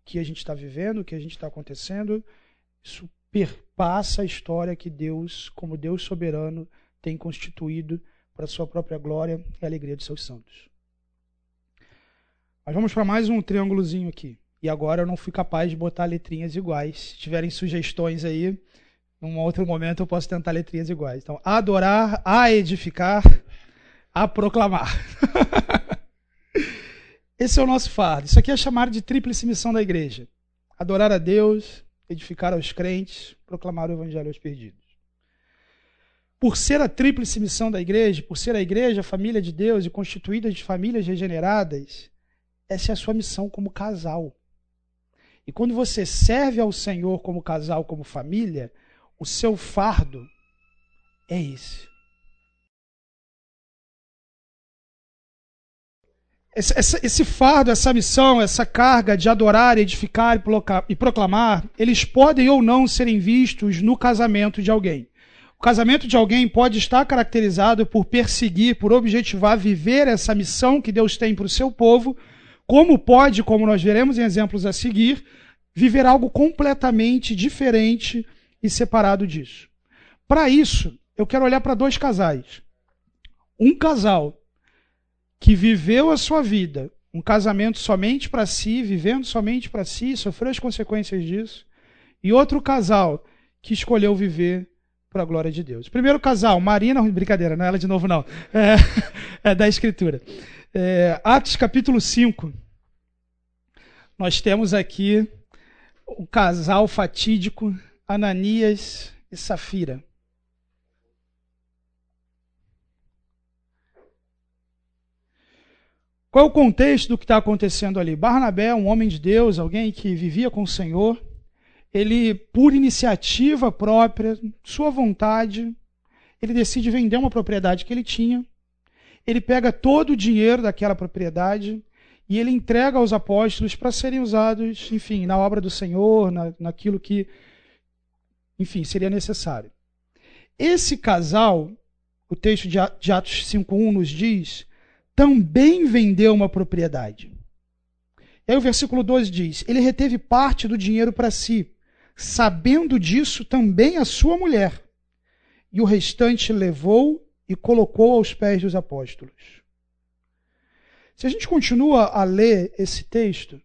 O que a gente está vivendo, o que a gente está acontecendo, isso perpassa a história que Deus, como Deus soberano, tem constituído para a sua própria glória e alegria de seus santos. Mas vamos para mais um triângulozinho aqui. E agora eu não fui capaz de botar letrinhas iguais. Se tiverem sugestões aí, num outro momento eu posso tentar letrinhas iguais. Então, adorar, a edificar, a proclamar. [LAUGHS] Esse é o nosso fardo. Isso aqui é chamado de tríplice missão da igreja: adorar a Deus, edificar aos crentes, proclamar o evangelho aos perdidos. Por ser a tríplice missão da igreja, por ser a igreja a família de Deus e constituída de famílias regeneradas, essa é a sua missão como casal. E quando você serve ao Senhor como casal, como família, o seu fardo é esse. Esse, esse, fardo, essa missão, essa carga de adorar, edificar e proclamar, eles podem ou não serem vistos no casamento de alguém. O casamento de alguém pode estar caracterizado por perseguir, por objetivar viver essa missão que Deus tem para o seu povo, como pode, como nós veremos em exemplos a seguir, viver algo completamente diferente e separado disso. Para isso, eu quero olhar para dois casais. Um casal que viveu a sua vida, um casamento somente para si, vivendo somente para si, sofreu as consequências disso, e outro casal que escolheu viver para a glória de Deus. Primeiro casal, Marina, [LAUGHS] brincadeira, não é ela de novo não, é, [LAUGHS] é da Escritura. É, Atos capítulo 5, nós temos aqui o casal fatídico, Ananias e Safira. Qual é o contexto do que está acontecendo ali? Barnabé, um homem de Deus, alguém que vivia com o Senhor, ele, por iniciativa própria, sua vontade, ele decide vender uma propriedade que ele tinha. Ele pega todo o dinheiro daquela propriedade, e ele entrega aos apóstolos para serem usados, enfim, na obra do Senhor, na, naquilo que, enfim, seria necessário. Esse casal, o texto de Atos 5.1 nos diz, também vendeu uma propriedade. E aí o versículo 12 diz: Ele reteve parte do dinheiro para si, sabendo disso também a sua mulher, e o restante levou e colocou aos pés dos apóstolos. Se a gente continua a ler esse texto,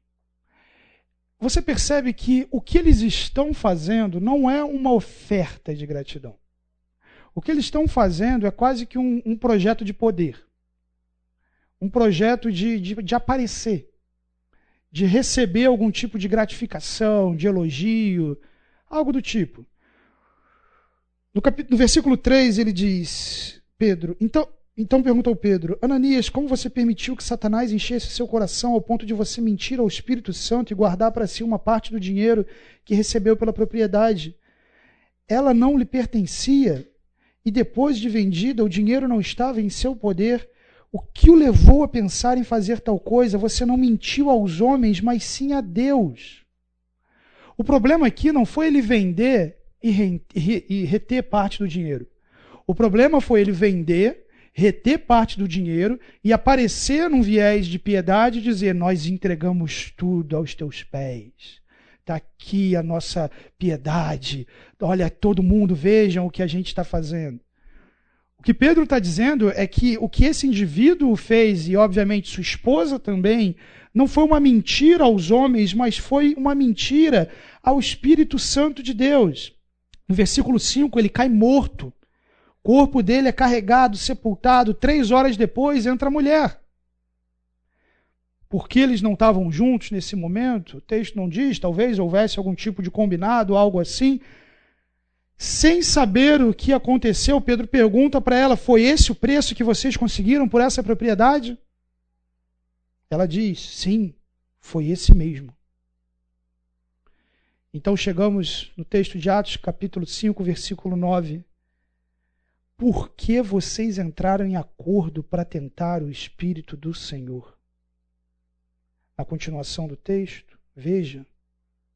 você percebe que o que eles estão fazendo não é uma oferta de gratidão. O que eles estão fazendo é quase que um, um projeto de poder, um projeto de, de, de aparecer, de receber algum tipo de gratificação, de elogio, algo do tipo. No, no versículo 3 ele diz: Pedro, então então perguntou Pedro: Ananias, como você permitiu que Satanás enchesse seu coração ao ponto de você mentir ao Espírito Santo e guardar para si uma parte do dinheiro que recebeu pela propriedade? Ela não lhe pertencia e depois de vendida o dinheiro não estava em seu poder. O que o levou a pensar em fazer tal coisa? Você não mentiu aos homens, mas sim a Deus. O problema aqui não foi ele vender e reter parte do dinheiro. O problema foi ele vender reter parte do dinheiro e aparecer num viés de piedade e dizer: Nós entregamos tudo aos teus pés. Está aqui a nossa piedade. Olha, todo mundo, vejam o que a gente está fazendo. O que Pedro está dizendo é que o que esse indivíduo fez, e obviamente sua esposa também, não foi uma mentira aos homens, mas foi uma mentira ao Espírito Santo de Deus. No versículo 5, ele cai morto corpo dele é carregado, sepultado. Três horas depois entra a mulher. Por que eles não estavam juntos nesse momento? O texto não diz, talvez houvesse algum tipo de combinado, algo assim. Sem saber o que aconteceu, Pedro pergunta para ela: Foi esse o preço que vocês conseguiram por essa propriedade? Ela diz: Sim, foi esse mesmo. Então chegamos no texto de Atos, capítulo 5, versículo 9 por que vocês entraram em acordo para tentar o Espírito do Senhor? Na continuação do texto, veja,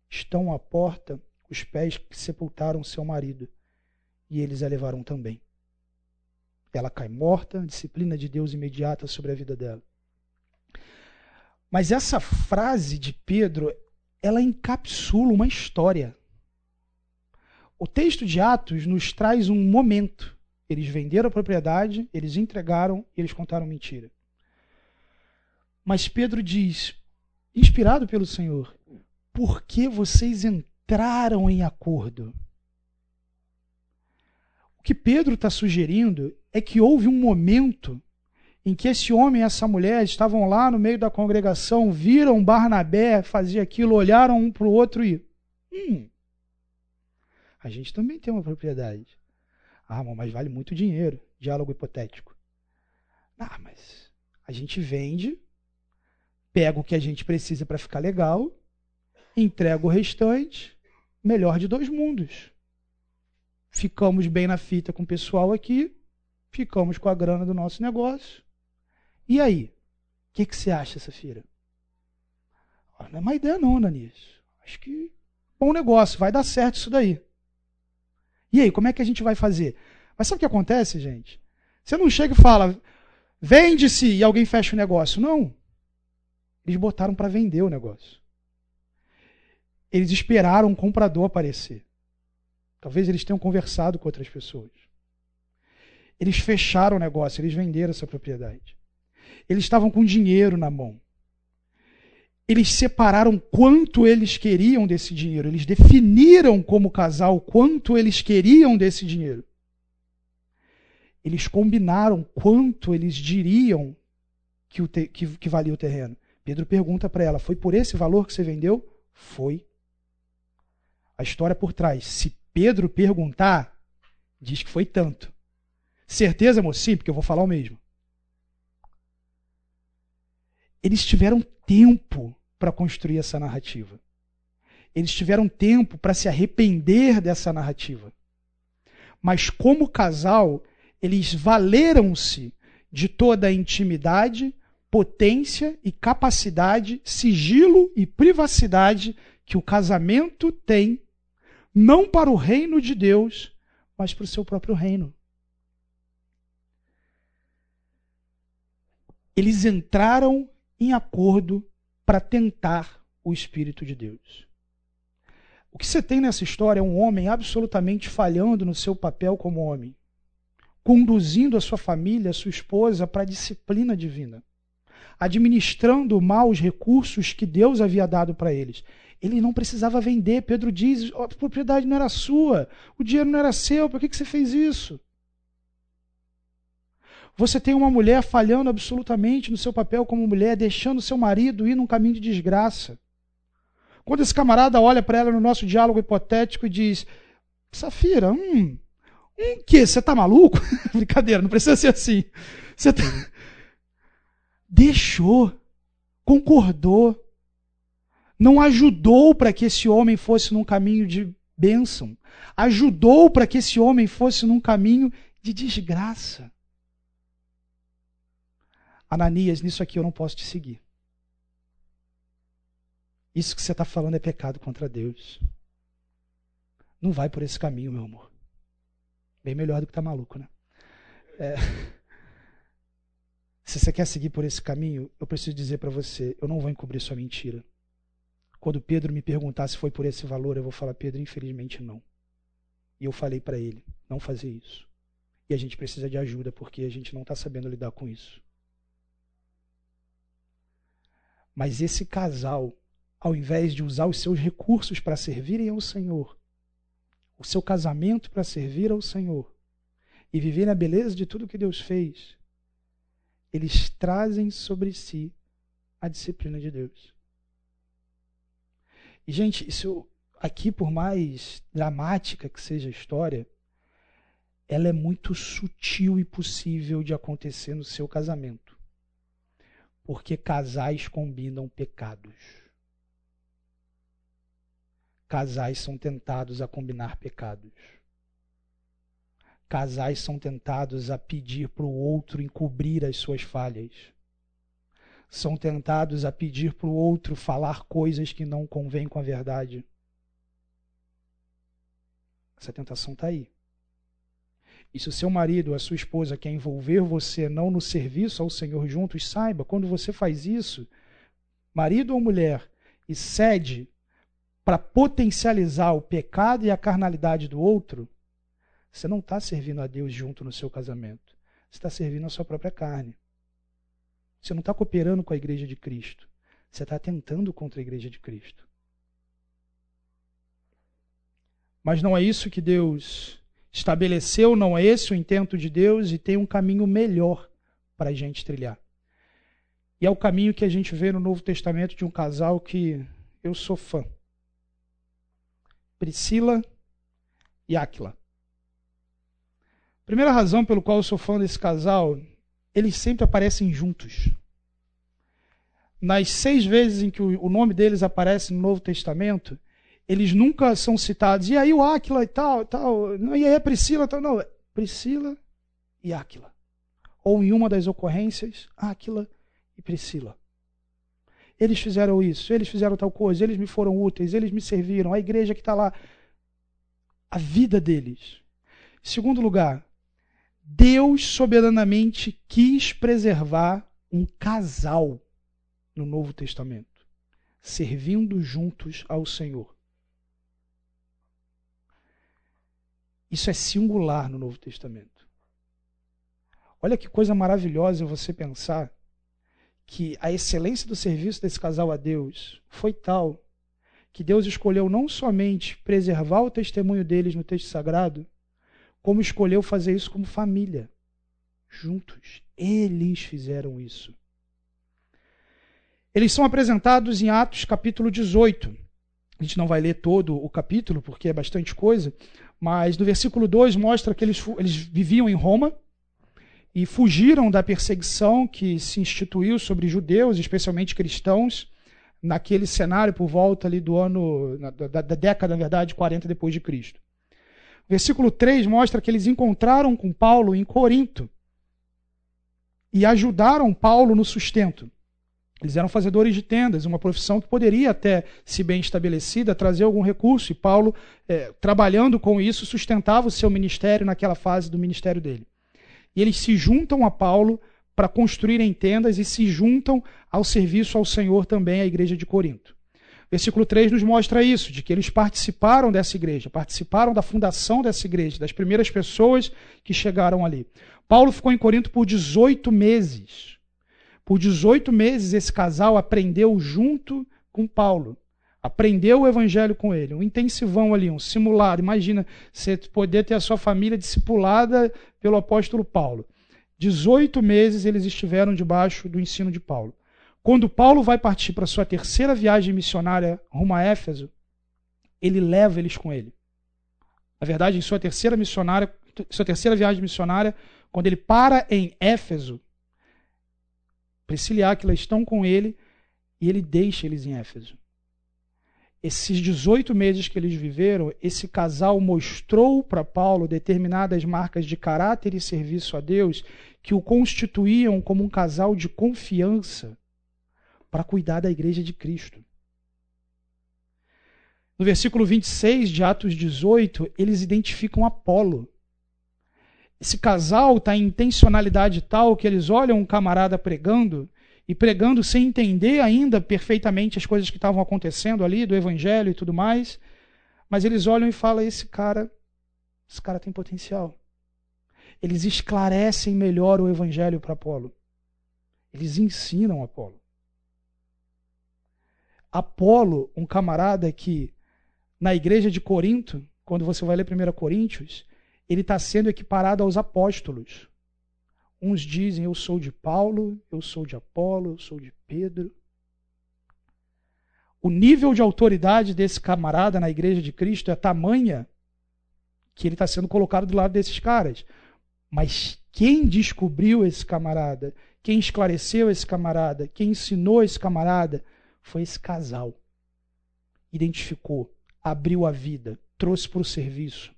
estão à porta os pés que sepultaram seu marido, e eles a levaram também. Ela cai morta, disciplina de Deus imediata sobre a vida dela. Mas essa frase de Pedro, ela encapsula uma história. O texto de Atos nos traz um momento eles venderam a propriedade, eles entregaram eles contaram mentira. Mas Pedro diz, inspirado pelo Senhor, por que vocês entraram em acordo? O que Pedro está sugerindo é que houve um momento em que esse homem e essa mulher estavam lá no meio da congregação, viram Barnabé fazer aquilo, olharam um para o outro e. Hum, a gente também tem uma propriedade. Ah, mas vale muito dinheiro. Diálogo hipotético. Ah, mas a gente vende, pega o que a gente precisa para ficar legal, entrega o restante, melhor de dois mundos. Ficamos bem na fita com o pessoal aqui, ficamos com a grana do nosso negócio. E aí? O que, que você acha, Safira? Não é má ideia não, Ananias. Acho que bom negócio, vai dar certo isso daí. E aí, como é que a gente vai fazer? Mas sabe o que acontece, gente? Você não chega e fala, vende-se e alguém fecha o negócio. Não. Eles botaram para vender o negócio. Eles esperaram um comprador aparecer. Talvez eles tenham conversado com outras pessoas. Eles fecharam o negócio, eles venderam essa propriedade. Eles estavam com dinheiro na mão eles separaram quanto eles queriam desse dinheiro. Eles definiram como casal quanto eles queriam desse dinheiro. Eles combinaram quanto eles diriam que, que, que valia o terreno. Pedro pergunta para ela: Foi por esse valor que você vendeu? Foi. A história por trás. Se Pedro perguntar, diz que foi tanto. Certeza, moço? Sim, porque eu vou falar o mesmo. Eles tiveram tempo para construir essa narrativa. Eles tiveram tempo para se arrepender dessa narrativa. Mas, como casal, eles valeram-se de toda a intimidade, potência e capacidade, sigilo e privacidade que o casamento tem, não para o reino de Deus, mas para o seu próprio reino. Eles entraram em acordo para tentar o Espírito de Deus. O que você tem nessa história é um homem absolutamente falhando no seu papel como homem, conduzindo a sua família, a sua esposa para a disciplina divina, administrando mal os recursos que Deus havia dado para eles. Ele não precisava vender. Pedro diz: a propriedade não era sua, o dinheiro não era seu, por que, que você fez isso? Você tem uma mulher falhando absolutamente no seu papel como mulher, deixando seu marido ir num caminho de desgraça. Quando esse camarada olha para ela no nosso diálogo hipotético e diz: Safira, hum, um que? Você tá maluco? [LAUGHS] Brincadeira, não precisa ser assim. Você tá... deixou, concordou, não ajudou para que esse homem fosse num caminho de bênção, ajudou para que esse homem fosse num caminho de desgraça. Ananias, nisso aqui eu não posso te seguir. Isso que você está falando é pecado contra Deus. Não vai por esse caminho, meu amor. Bem melhor do que tá maluco, né? É... [LAUGHS] Se você quer seguir por esse caminho, eu preciso dizer para você, eu não vou encobrir sua mentira. Quando Pedro me perguntar se foi por esse valor, eu vou falar, Pedro, infelizmente não. E eu falei para ele, não fazer isso. E a gente precisa de ajuda porque a gente não está sabendo lidar com isso. Mas esse casal, ao invés de usar os seus recursos para servirem ao Senhor, o seu casamento para servir ao Senhor e viver a beleza de tudo que Deus fez, eles trazem sobre si a disciplina de Deus. E, gente, isso aqui, por mais dramática que seja a história, ela é muito sutil e possível de acontecer no seu casamento porque casais combinam pecados. Casais são tentados a combinar pecados. Casais são tentados a pedir para o outro encobrir as suas falhas. São tentados a pedir para o outro falar coisas que não convêm com a verdade. Essa tentação está aí. E se o seu marido ou a sua esposa quer envolver você não no serviço ao Senhor juntos, saiba, quando você faz isso, marido ou mulher, e cede para potencializar o pecado e a carnalidade do outro, você não está servindo a Deus junto no seu casamento. Você está servindo a sua própria carne. Você não está cooperando com a igreja de Cristo. Você está tentando contra a igreja de Cristo. Mas não é isso que Deus estabeleceu, não é esse o intento de Deus e tem um caminho melhor para a gente trilhar. E é o caminho que a gente vê no Novo Testamento de um casal que eu sou fã. Priscila e Áquila. Primeira razão pelo qual eu sou fã desse casal, eles sempre aparecem juntos. Nas seis vezes em que o nome deles aparece no Novo Testamento, eles nunca são citados. E aí o Áquila e tal, e tal. E aí a Priscila, tal. Não, Priscila e Áquila. Ou em uma das ocorrências, Áquila e Priscila. Eles fizeram isso, eles fizeram tal coisa, eles me foram úteis, eles me serviram, a igreja que está lá. A vida deles. Segundo lugar, Deus soberanamente quis preservar um casal no Novo Testamento, servindo juntos ao Senhor. Isso é singular no Novo Testamento. Olha que coisa maravilhosa você pensar que a excelência do serviço desse casal a Deus foi tal que Deus escolheu não somente preservar o testemunho deles no texto sagrado, como escolheu fazer isso como família, juntos. Eles fizeram isso. Eles são apresentados em Atos capítulo 18. A gente não vai ler todo o capítulo, porque é bastante coisa, mas no versículo 2 mostra que eles, eles viviam em Roma e fugiram da perseguição que se instituiu sobre judeus, especialmente cristãos, naquele cenário por volta ali do ano, da, da década, na verdade, 40 depois de Cristo. Versículo 3 mostra que eles encontraram com Paulo em Corinto. e ajudaram Paulo no sustento. Eles eram fazedores de tendas, uma profissão que poderia até, se bem estabelecida, trazer algum recurso. E Paulo, é, trabalhando com isso, sustentava o seu ministério naquela fase do ministério dele. E eles se juntam a Paulo para construírem tendas e se juntam ao serviço ao Senhor também à igreja de Corinto. Versículo 3 nos mostra isso, de que eles participaram dessa igreja, participaram da fundação dessa igreja, das primeiras pessoas que chegaram ali. Paulo ficou em Corinto por 18 meses. Por 18 meses esse casal aprendeu junto com Paulo. Aprendeu o evangelho com ele. Um intensivão ali, um simulado. Imagina você poder ter a sua família discipulada pelo apóstolo Paulo. 18 meses eles estiveram debaixo do ensino de Paulo. Quando Paulo vai partir para sua terceira viagem missionária rumo a Éfeso, ele leva eles com ele. Na verdade, em sua terceira missionária, sua terceira viagem missionária, quando ele para em Éfeso, Priscila e Aquila estão com ele e ele deixa eles em Éfeso. Esses 18 meses que eles viveram, esse casal mostrou para Paulo determinadas marcas de caráter e serviço a Deus que o constituíam como um casal de confiança para cuidar da igreja de Cristo. No versículo 26 de Atos 18, eles identificam Apolo. Esse casal está em intencionalidade tal que eles olham um camarada pregando e pregando sem entender ainda perfeitamente as coisas que estavam acontecendo ali, do evangelho e tudo mais, mas eles olham e falam: esse cara, esse cara tem potencial. Eles esclarecem melhor o evangelho para Apolo. Eles ensinam Apolo. Apolo, um camarada que na igreja de Corinto, quando você vai ler 1 Coríntios, ele está sendo equiparado aos apóstolos. Uns dizem, eu sou de Paulo, eu sou de Apolo, eu sou de Pedro. O nível de autoridade desse camarada na igreja de Cristo é tamanha que ele está sendo colocado do lado desses caras. Mas quem descobriu esse camarada, quem esclareceu esse camarada, quem ensinou esse camarada, foi esse casal. Identificou, abriu a vida, trouxe para o serviço.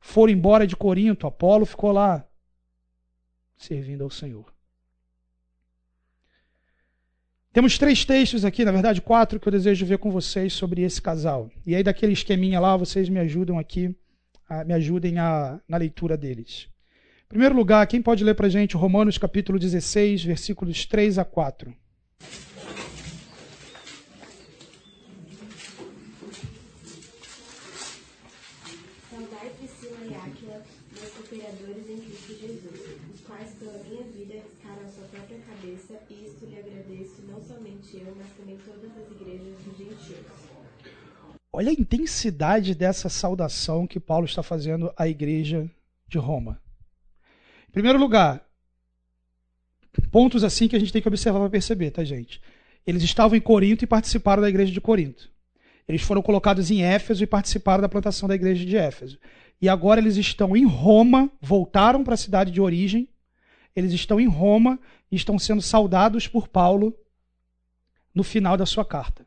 Foram embora de Corinto, Apolo ficou lá, servindo ao Senhor. Temos três textos aqui, na verdade quatro, que eu desejo ver com vocês sobre esse casal. E aí daquele esqueminha lá, vocês me ajudam aqui, a, me ajudem a, na leitura deles. Em primeiro lugar, quem pode ler para gente Romanos capítulo 16, versículos 3 a 4? Olha a intensidade dessa saudação que Paulo está fazendo à igreja de Roma. Em primeiro lugar, pontos assim que a gente tem que observar para perceber, tá, gente? Eles estavam em Corinto e participaram da igreja de Corinto. Eles foram colocados em Éfeso e participaram da plantação da igreja de Éfeso. E agora eles estão em Roma, voltaram para a cidade de origem. Eles estão em Roma e estão sendo saudados por Paulo no final da sua carta.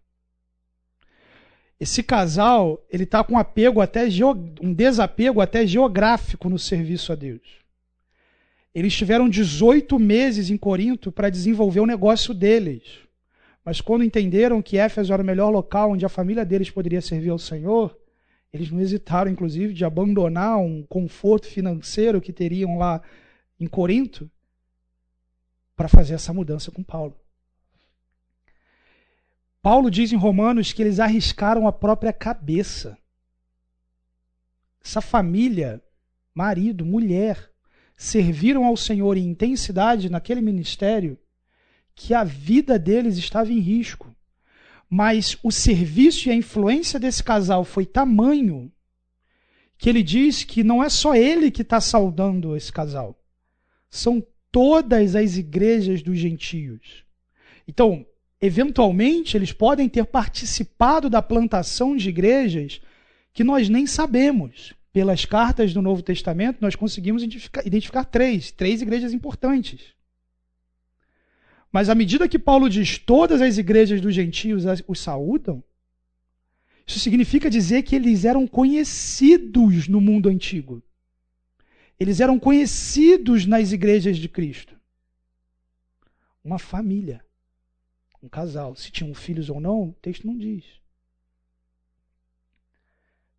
Esse casal, ele está com apego até um desapego até geográfico no serviço a Deus. Eles tiveram 18 meses em Corinto para desenvolver o negócio deles. Mas quando entenderam que Éfeso era o melhor local onde a família deles poderia servir ao Senhor, eles não hesitaram, inclusive, de abandonar um conforto financeiro que teriam lá em Corinto para fazer essa mudança com Paulo. Paulo diz em Romanos que eles arriscaram a própria cabeça. Essa família, marido, mulher, serviram ao Senhor em intensidade naquele ministério que a vida deles estava em risco. Mas o serviço e a influência desse casal foi tamanho que ele diz que não é só ele que está saudando esse casal, são todas as igrejas dos gentios. Então, eventualmente eles podem ter participado da plantação de igrejas que nós nem sabemos. Pelas cartas do Novo Testamento, nós conseguimos identificar, identificar três, três igrejas importantes. Mas à medida que Paulo diz todas as igrejas dos gentios os saúdam, isso significa dizer que eles eram conhecidos no mundo antigo. Eles eram conhecidos nas igrejas de Cristo. Uma família. Um casal. Se tinham filhos ou não, o texto não diz.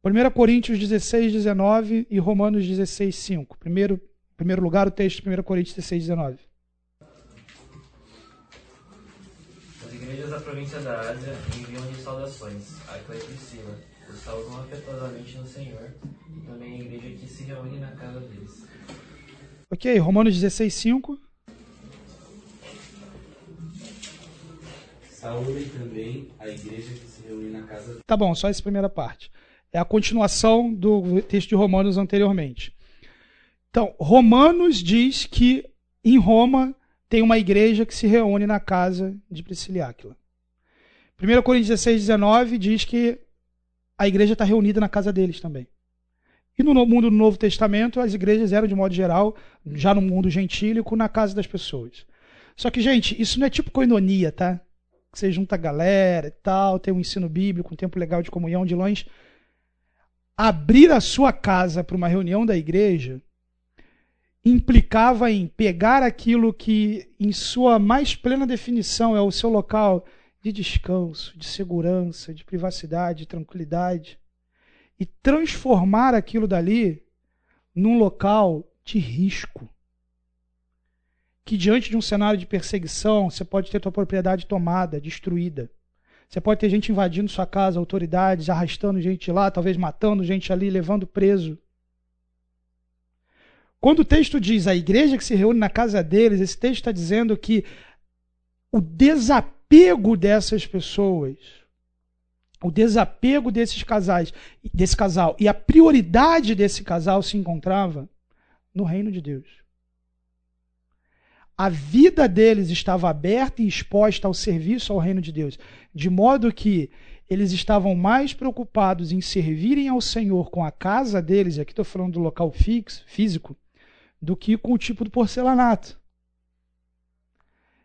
1 Coríntios 16, 19 e Romanos 16, 5. Primeiro, primeiro lugar, o texto de 1 Coríntios 16, 19. As igrejas da província da Ásia enviam-lhe saudações, Aquila e Priscila. Os saudam afetuosamente no Senhor e também a igreja que se reúne na casa deles. Ok, Romanos 16, 5. Saúdem também a igreja que se reúne na casa Tá bom, só essa primeira parte. É a continuação do texto de Romanos anteriormente. Então, Romanos diz que em Roma tem uma igreja que se reúne na casa de Priscila Áquila. 1 Coríntios 16, 19 diz que a igreja está reunida na casa deles também. E no mundo do Novo Testamento, as igrejas eram, de modo geral, já no mundo gentílico, na casa das pessoas. Só que, gente, isso não é tipo coinonia, tá? Você junta a galera e tal, tem um ensino bíblico, um tempo legal de comunhão, de longe. Abrir a sua casa para uma reunião da igreja implicava em pegar aquilo que, em sua mais plena definição, é o seu local de descanso, de segurança, de privacidade, de tranquilidade, e transformar aquilo dali num local de risco. Que diante de um cenário de perseguição, você pode ter sua propriedade tomada, destruída. Você pode ter gente invadindo sua casa, autoridades, arrastando gente lá, talvez matando gente ali, levando preso. Quando o texto diz a igreja que se reúne na casa deles, esse texto está dizendo que o desapego dessas pessoas, o desapego desses casais, desse casal e a prioridade desse casal se encontrava no reino de Deus. A vida deles estava aberta e exposta ao serviço ao reino de Deus, de modo que eles estavam mais preocupados em servirem ao Senhor com a casa deles, aqui estou falando do local fixo, físico, do que com o tipo do porcelanato.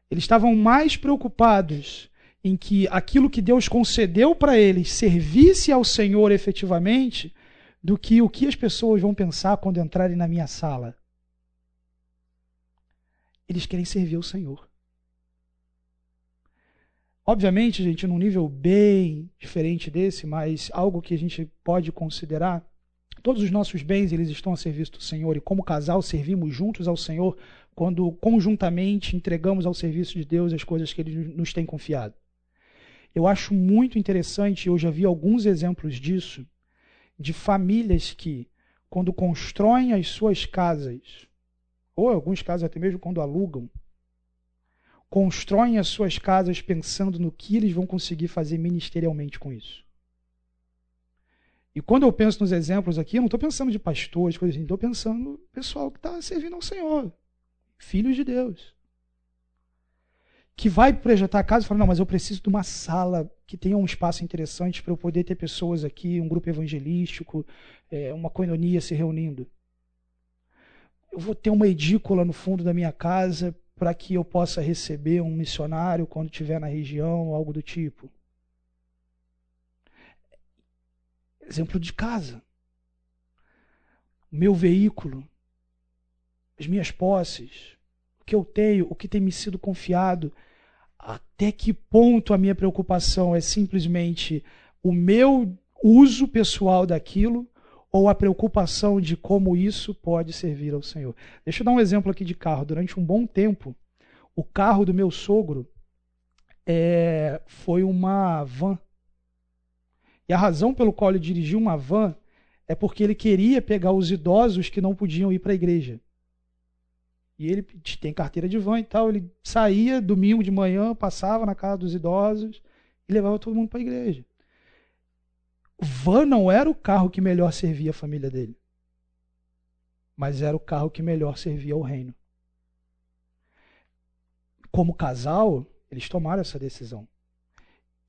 Eles estavam mais preocupados em que aquilo que Deus concedeu para eles servisse ao Senhor efetivamente do que o que as pessoas vão pensar quando entrarem na minha sala. Eles querem servir ao Senhor. Obviamente, gente, num nível bem diferente desse, mas algo que a gente pode considerar Todos os nossos bens eles estão a serviço do Senhor e como casal servimos juntos ao Senhor quando conjuntamente entregamos ao serviço de Deus as coisas que ele nos tem confiado. Eu acho muito interessante, eu já vi alguns exemplos disso, de famílias que, quando constroem as suas casas, ou em alguns casos até mesmo quando alugam, constroem as suas casas pensando no que eles vão conseguir fazer ministerialmente com isso. E quando eu penso nos exemplos aqui, eu não estou pensando de pastores, coisas assim, estou pensando pessoal que está servindo ao Senhor, filhos de Deus. Que vai projetar a casa e fala: não, mas eu preciso de uma sala que tenha um espaço interessante para eu poder ter pessoas aqui, um grupo evangelístico, é, uma coinonia se reunindo. Eu vou ter uma edícula no fundo da minha casa para que eu possa receber um missionário quando estiver na região, algo do tipo. Exemplo de casa. O meu veículo, as minhas posses, o que eu tenho, o que tem me sido confiado. Até que ponto a minha preocupação é simplesmente o meu uso pessoal daquilo ou a preocupação de como isso pode servir ao Senhor. Deixa eu dar um exemplo aqui de carro. Durante um bom tempo, o carro do meu sogro é, foi uma van e a razão pelo qual ele dirigiu uma van é porque ele queria pegar os idosos que não podiam ir para a igreja. E ele tem carteira de van e tal. Ele saía domingo de manhã, passava na casa dos idosos e levava todo mundo para a igreja. Van não era o carro que melhor servia a família dele, mas era o carro que melhor servia ao reino. Como casal, eles tomaram essa decisão.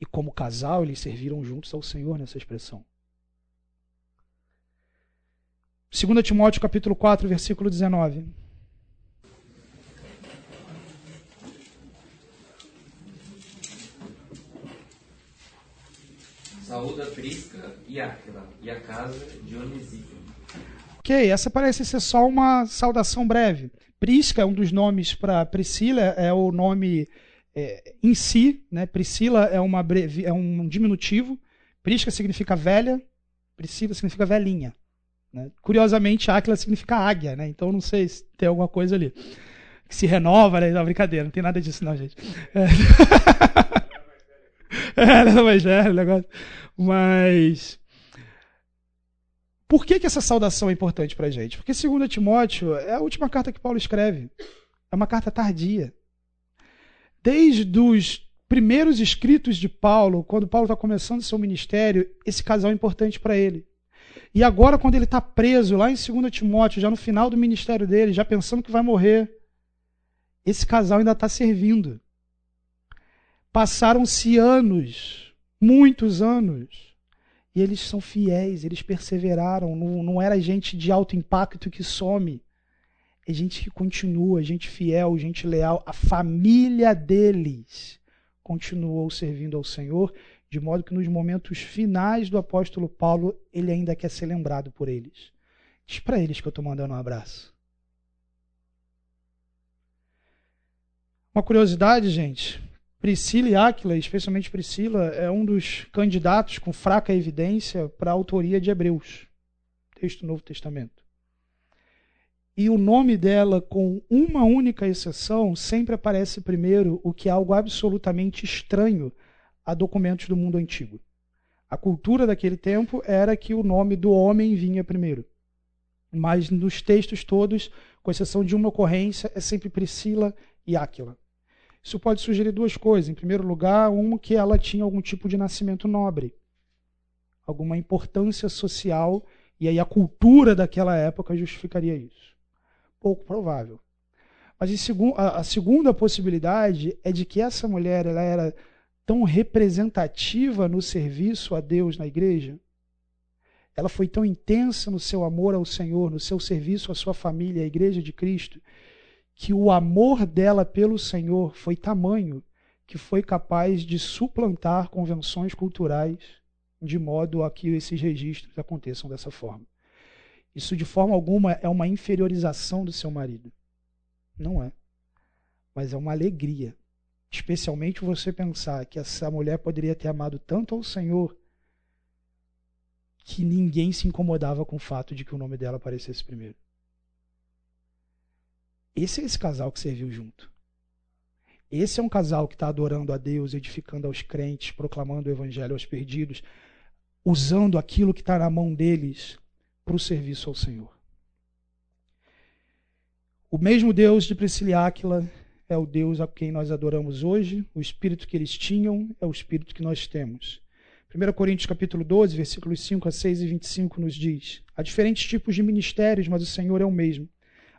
E como casal, eles serviram juntos ao Senhor nessa expressão. 2 Timóteo capítulo 4, versículo 19. Saúda Prisca e Áquila e a casa de Onesíforo. Ok, essa parece ser só uma saudação breve. Prisca é um dos nomes para Priscila, é o nome é, em si. Né? Priscila é, uma breve, é um diminutivo. Prisca significa velha, Priscila significa velhinha. Né? Curiosamente, Áquila significa águia, né? então não sei se tem alguma coisa ali. Que se renova, né? Não, brincadeira, não tem nada disso não, gente. É, [LAUGHS] [LAUGHS] é ela é velha, negócio. Mas por que, que essa saudação é importante para a gente? Porque, segundo Timóteo, é a última carta que Paulo escreve. É uma carta tardia. Desde os primeiros escritos de Paulo, quando Paulo está começando seu ministério, esse casal é importante para ele. E agora, quando ele está preso lá em 2 Timóteo, já no final do ministério dele, já pensando que vai morrer, esse casal ainda está servindo. Passaram-se anos, muitos anos, e eles são fiéis, eles perseveraram. Não, não era gente de alto impacto que some. É gente que continua, gente fiel, gente leal. A família deles continuou servindo ao Senhor, de modo que nos momentos finais do apóstolo Paulo, ele ainda quer ser lembrado por eles. Diz para eles que eu estou mandando um abraço. Uma curiosidade, gente. Priscila e Áquila, especialmente Priscila, é um dos candidatos com fraca evidência para a autoria de Hebreus, texto do Novo Testamento. E o nome dela, com uma única exceção, sempre aparece primeiro, o que é algo absolutamente estranho a documentos do mundo antigo. A cultura daquele tempo era que o nome do homem vinha primeiro. Mas nos textos todos, com exceção de uma ocorrência, é sempre Priscila e Áquila. Isso pode sugerir duas coisas. Em primeiro lugar, um que ela tinha algum tipo de nascimento nobre, alguma importância social, e aí a cultura daquela época justificaria isso. Pouco provável. Mas a, segunda possibilidade é de que essa mulher ela era tão representativa no serviço a Deus na igreja, ela foi tão intensa no seu amor ao Senhor, no seu serviço à sua família, à igreja de Cristo, que o amor dela pelo Senhor foi tamanho que foi capaz de suplantar convenções culturais de modo a que esses registros aconteçam dessa forma. Isso de forma alguma é uma inferiorização do seu marido. Não é. Mas é uma alegria. Especialmente você pensar que essa mulher poderia ter amado tanto ao Senhor que ninguém se incomodava com o fato de que o nome dela aparecesse primeiro. Esse é esse casal que serviu junto. Esse é um casal que está adorando a Deus, edificando aos crentes, proclamando o evangelho aos perdidos, usando aquilo que está na mão deles para o serviço ao Senhor. O mesmo Deus de Priscila Áquila é o Deus a quem nós adoramos hoje, o espírito que eles tinham é o espírito que nós temos. 1 Coríntios capítulo 12, versículos 5 a 6 e 25 nos diz: Há diferentes tipos de ministérios, mas o Senhor é o mesmo.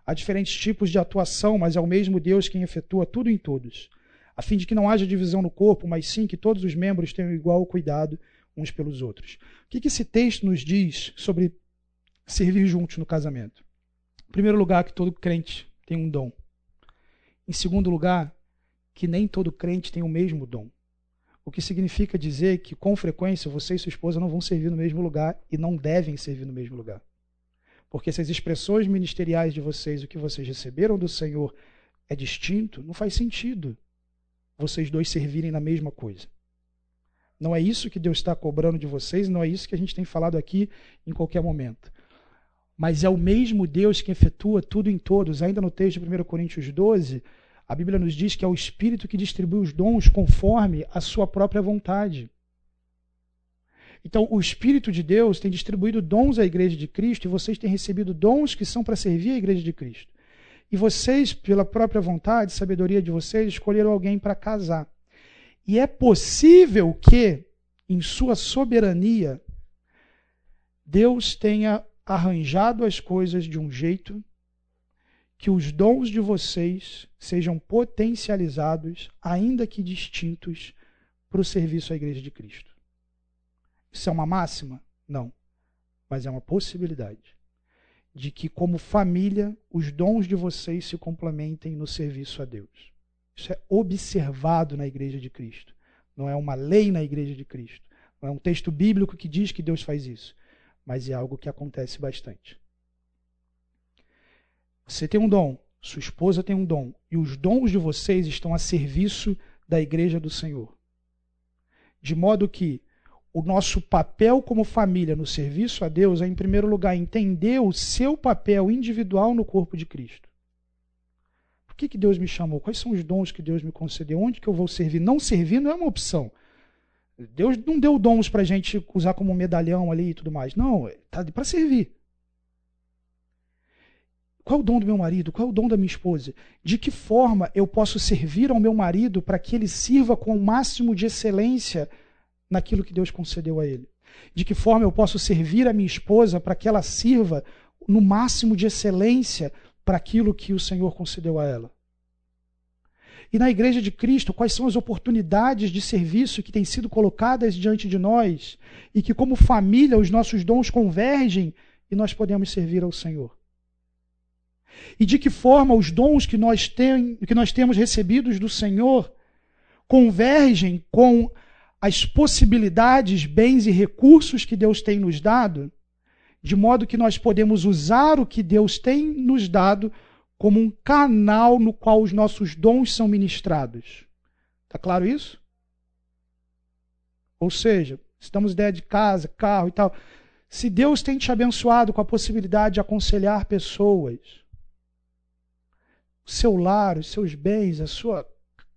Há diferentes tipos de atuação, mas é o mesmo Deus quem efetua tudo em todos, a fim de que não haja divisão no corpo, mas sim que todos os membros tenham igual cuidado uns pelos outros. O que, esse texto nos diz sobre servir juntos no casamento? Em primeiro lugar, que todo crente tem um dom. Em segundo lugar, que nem todo crente tem o mesmo dom. O que significa dizer que, com frequência, você e sua esposa não vão servir no mesmo lugar e não devem servir no mesmo lugar. Porque se as expressões ministeriais de vocês, o que vocês receberam do Senhor, é distinto, não faz sentido vocês dois servirem na mesma coisa. Não é isso que Deus está cobrando de vocês, não é isso que a gente tem falado aqui em qualquer momento. Mas é o mesmo Deus que efetua tudo em todos. Ainda no texto de 1 Coríntios 12, a Bíblia nos diz que é o Espírito que distribui os dons conforme a sua própria vontade. Então, o Espírito de Deus tem distribuído dons à igreja de Cristo e vocês têm recebido dons que são para servir a igreja de Cristo. E vocês, pela própria vontade, sabedoria de vocês, escolheram alguém para casar. E é possível que, em sua soberania, Deus tenha arranjado as coisas de um jeito que os dons de vocês sejam potencializados, ainda que distintos, para o serviço à igreja de Cristo. Isso é uma máxima? Não. Mas é uma possibilidade de que, como família, os dons de vocês se complementem no serviço a Deus. Isso é observado na Igreja de Cristo. Não é uma lei na Igreja de Cristo. Não é um texto bíblico que diz que Deus faz isso. Mas é algo que acontece bastante. Você tem um dom, sua esposa tem um dom, e os dons de vocês estão a serviço da igreja do Senhor. De modo que o nosso papel como família no serviço a Deus é, em primeiro lugar, entender o seu papel individual no corpo de Cristo. Por que, que Deus me chamou? Quais são os dons que Deus me concedeu? Onde que eu vou servir? Não servir não é uma opção. Deus não deu dons para a gente usar como medalhão ali e tudo mais. Não, está para servir. Qual é o dom do meu marido? Qual é o dom da minha esposa? De que forma eu posso servir ao meu marido para que ele sirva com o máximo de excelência naquilo que Deus concedeu a ele? De que forma eu posso servir a minha esposa para que ela sirva no máximo de excelência para aquilo que o Senhor concedeu a ela? E na Igreja de Cristo, quais são as oportunidades de serviço que têm sido colocadas diante de nós e que, como família, os nossos dons convergem e nós podemos servir ao Senhor? E de que forma os dons que nós, tem, que nós temos recebidos do Senhor convergem com as possibilidades, bens e recursos que Deus tem nos dado, de modo que nós podemos usar o que Deus tem nos dado como um canal no qual os nossos dons são ministrados. Está claro isso? Ou seja, estamos ideia de casa, carro e tal. Se Deus tem te abençoado com a possibilidade de aconselhar pessoas, o seu lar, os seus bens, a sua,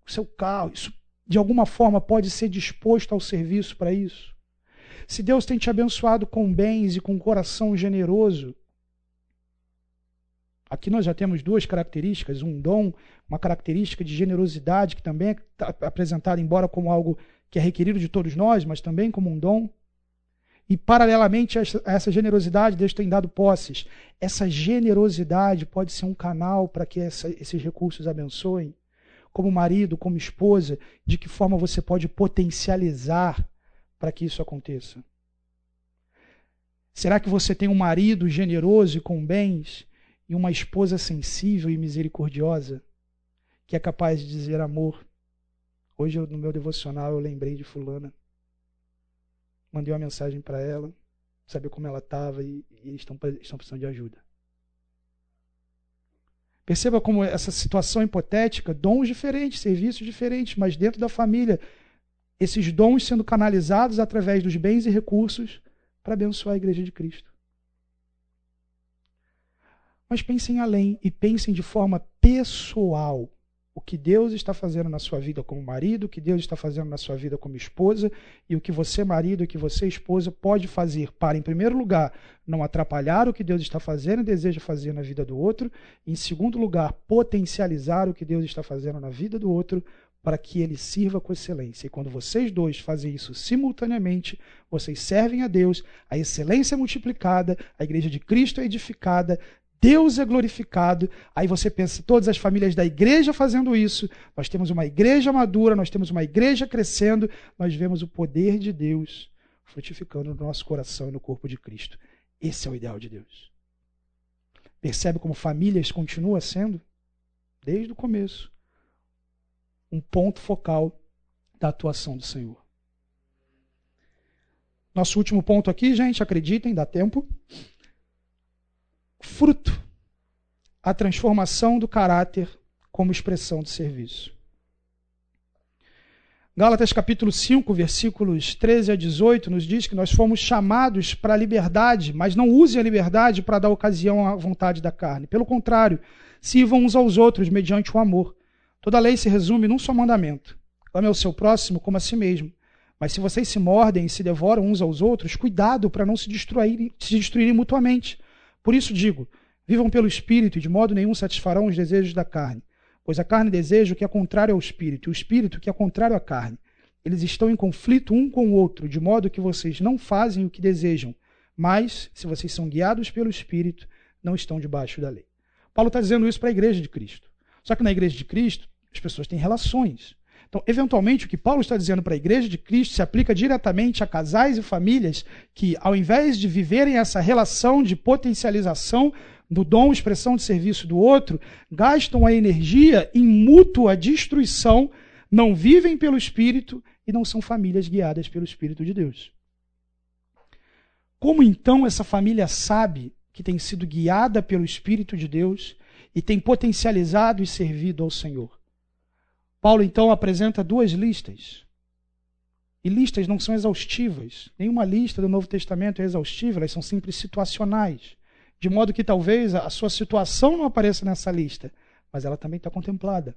o seu carro, isso de alguma forma pode ser disposto ao serviço para isso. Se Deus tem te abençoado com bens e com um coração generoso, Aqui nós já temos duas características: um dom, uma característica de generosidade, que também é apresentada, embora como algo que é requerido de todos nós, mas também como um dom. E, paralelamente a essa generosidade, Deus tem dado posses. Essa generosidade pode ser um canal para que essa, esses recursos abençoem. Como marido, como esposa, de que forma você pode potencializar para que isso aconteça? Será que você tem um marido generoso e com bens e uma esposa sensível e misericordiosa, que é capaz de dizer amor. Hoje, no meu devocional, eu lembrei de Fulana. Mandei uma mensagem para ela, saber como ela estava e, e eles estão, precisando de ajuda. Perceba como essa situação hipotética, dons diferentes, serviços diferentes, mas dentro da família, esses dons sendo canalizados através dos bens e recursos para abençoar a igreja de Cristo. Mas pensem além e pensem de forma pessoal o que Deus está fazendo na sua vida como marido, o que Deus está fazendo na sua vida como esposa e o que você, marido, o que você, esposa, pode fazer para, em primeiro lugar, não atrapalhar o que Deus está fazendo e deseja fazer na vida do outro, e, em segundo lugar, potencializar o que Deus está fazendo na vida do outro para que ele sirva com excelência. E quando vocês dois fazem isso simultaneamente, vocês servem a Deus, a excelência é multiplicada, a igreja de Cristo é edificada, Deus é glorificado. Aí você pensa, todas as famílias da igreja fazendo isso, nós temos uma igreja madura, nós temos uma igreja crescendo, nós vemos o poder de Deus frutificando no nosso coração e no corpo de Cristo. Esse é o ideal de Deus. Percebe como famílias continua sendo, desde o começo, um ponto focal da atuação do Senhor. Nosso último ponto aqui, gente, acreditem, dá tempo fruto a transformação do caráter como expressão de serviço. Gálatas capítulo 5, versículos 13 a 18, nos diz que nós fomos chamados para a liberdade, mas não use a liberdade para dar ocasião à vontade da carne. Pelo contrário, sirvam uns aos outros mediante o amor. Toda lei se resume num só mandamento: ame ao seu próximo como a si mesmo. Mas se vocês se mordem e se devoram uns aos outros, cuidado para não se se destruírem mutuamente. Por isso digo: vivam pelo espírito e de modo nenhum satisfarão os desejos da carne. Pois a carne deseja o que é contrário ao espírito, e o espírito que é contrário à carne. Eles estão em conflito um com o outro, de modo que vocês não fazem o que desejam. Mas, se vocês são guiados pelo espírito, não estão debaixo da lei. Paulo está dizendo isso para a igreja de Cristo. Só que na igreja de Cristo, as pessoas têm relações. Então, eventualmente, o que Paulo está dizendo para a igreja de Cristo se aplica diretamente a casais e famílias que, ao invés de viverem essa relação de potencialização do dom, expressão de serviço do outro, gastam a energia em mútua destruição, não vivem pelo Espírito e não são famílias guiadas pelo Espírito de Deus. Como então essa família sabe que tem sido guiada pelo Espírito de Deus e tem potencializado e servido ao Senhor. Paulo então apresenta duas listas. E listas não são exaustivas. Nenhuma lista do Novo Testamento é exaustiva, elas são sempre situacionais. De modo que talvez a sua situação não apareça nessa lista, mas ela também está contemplada.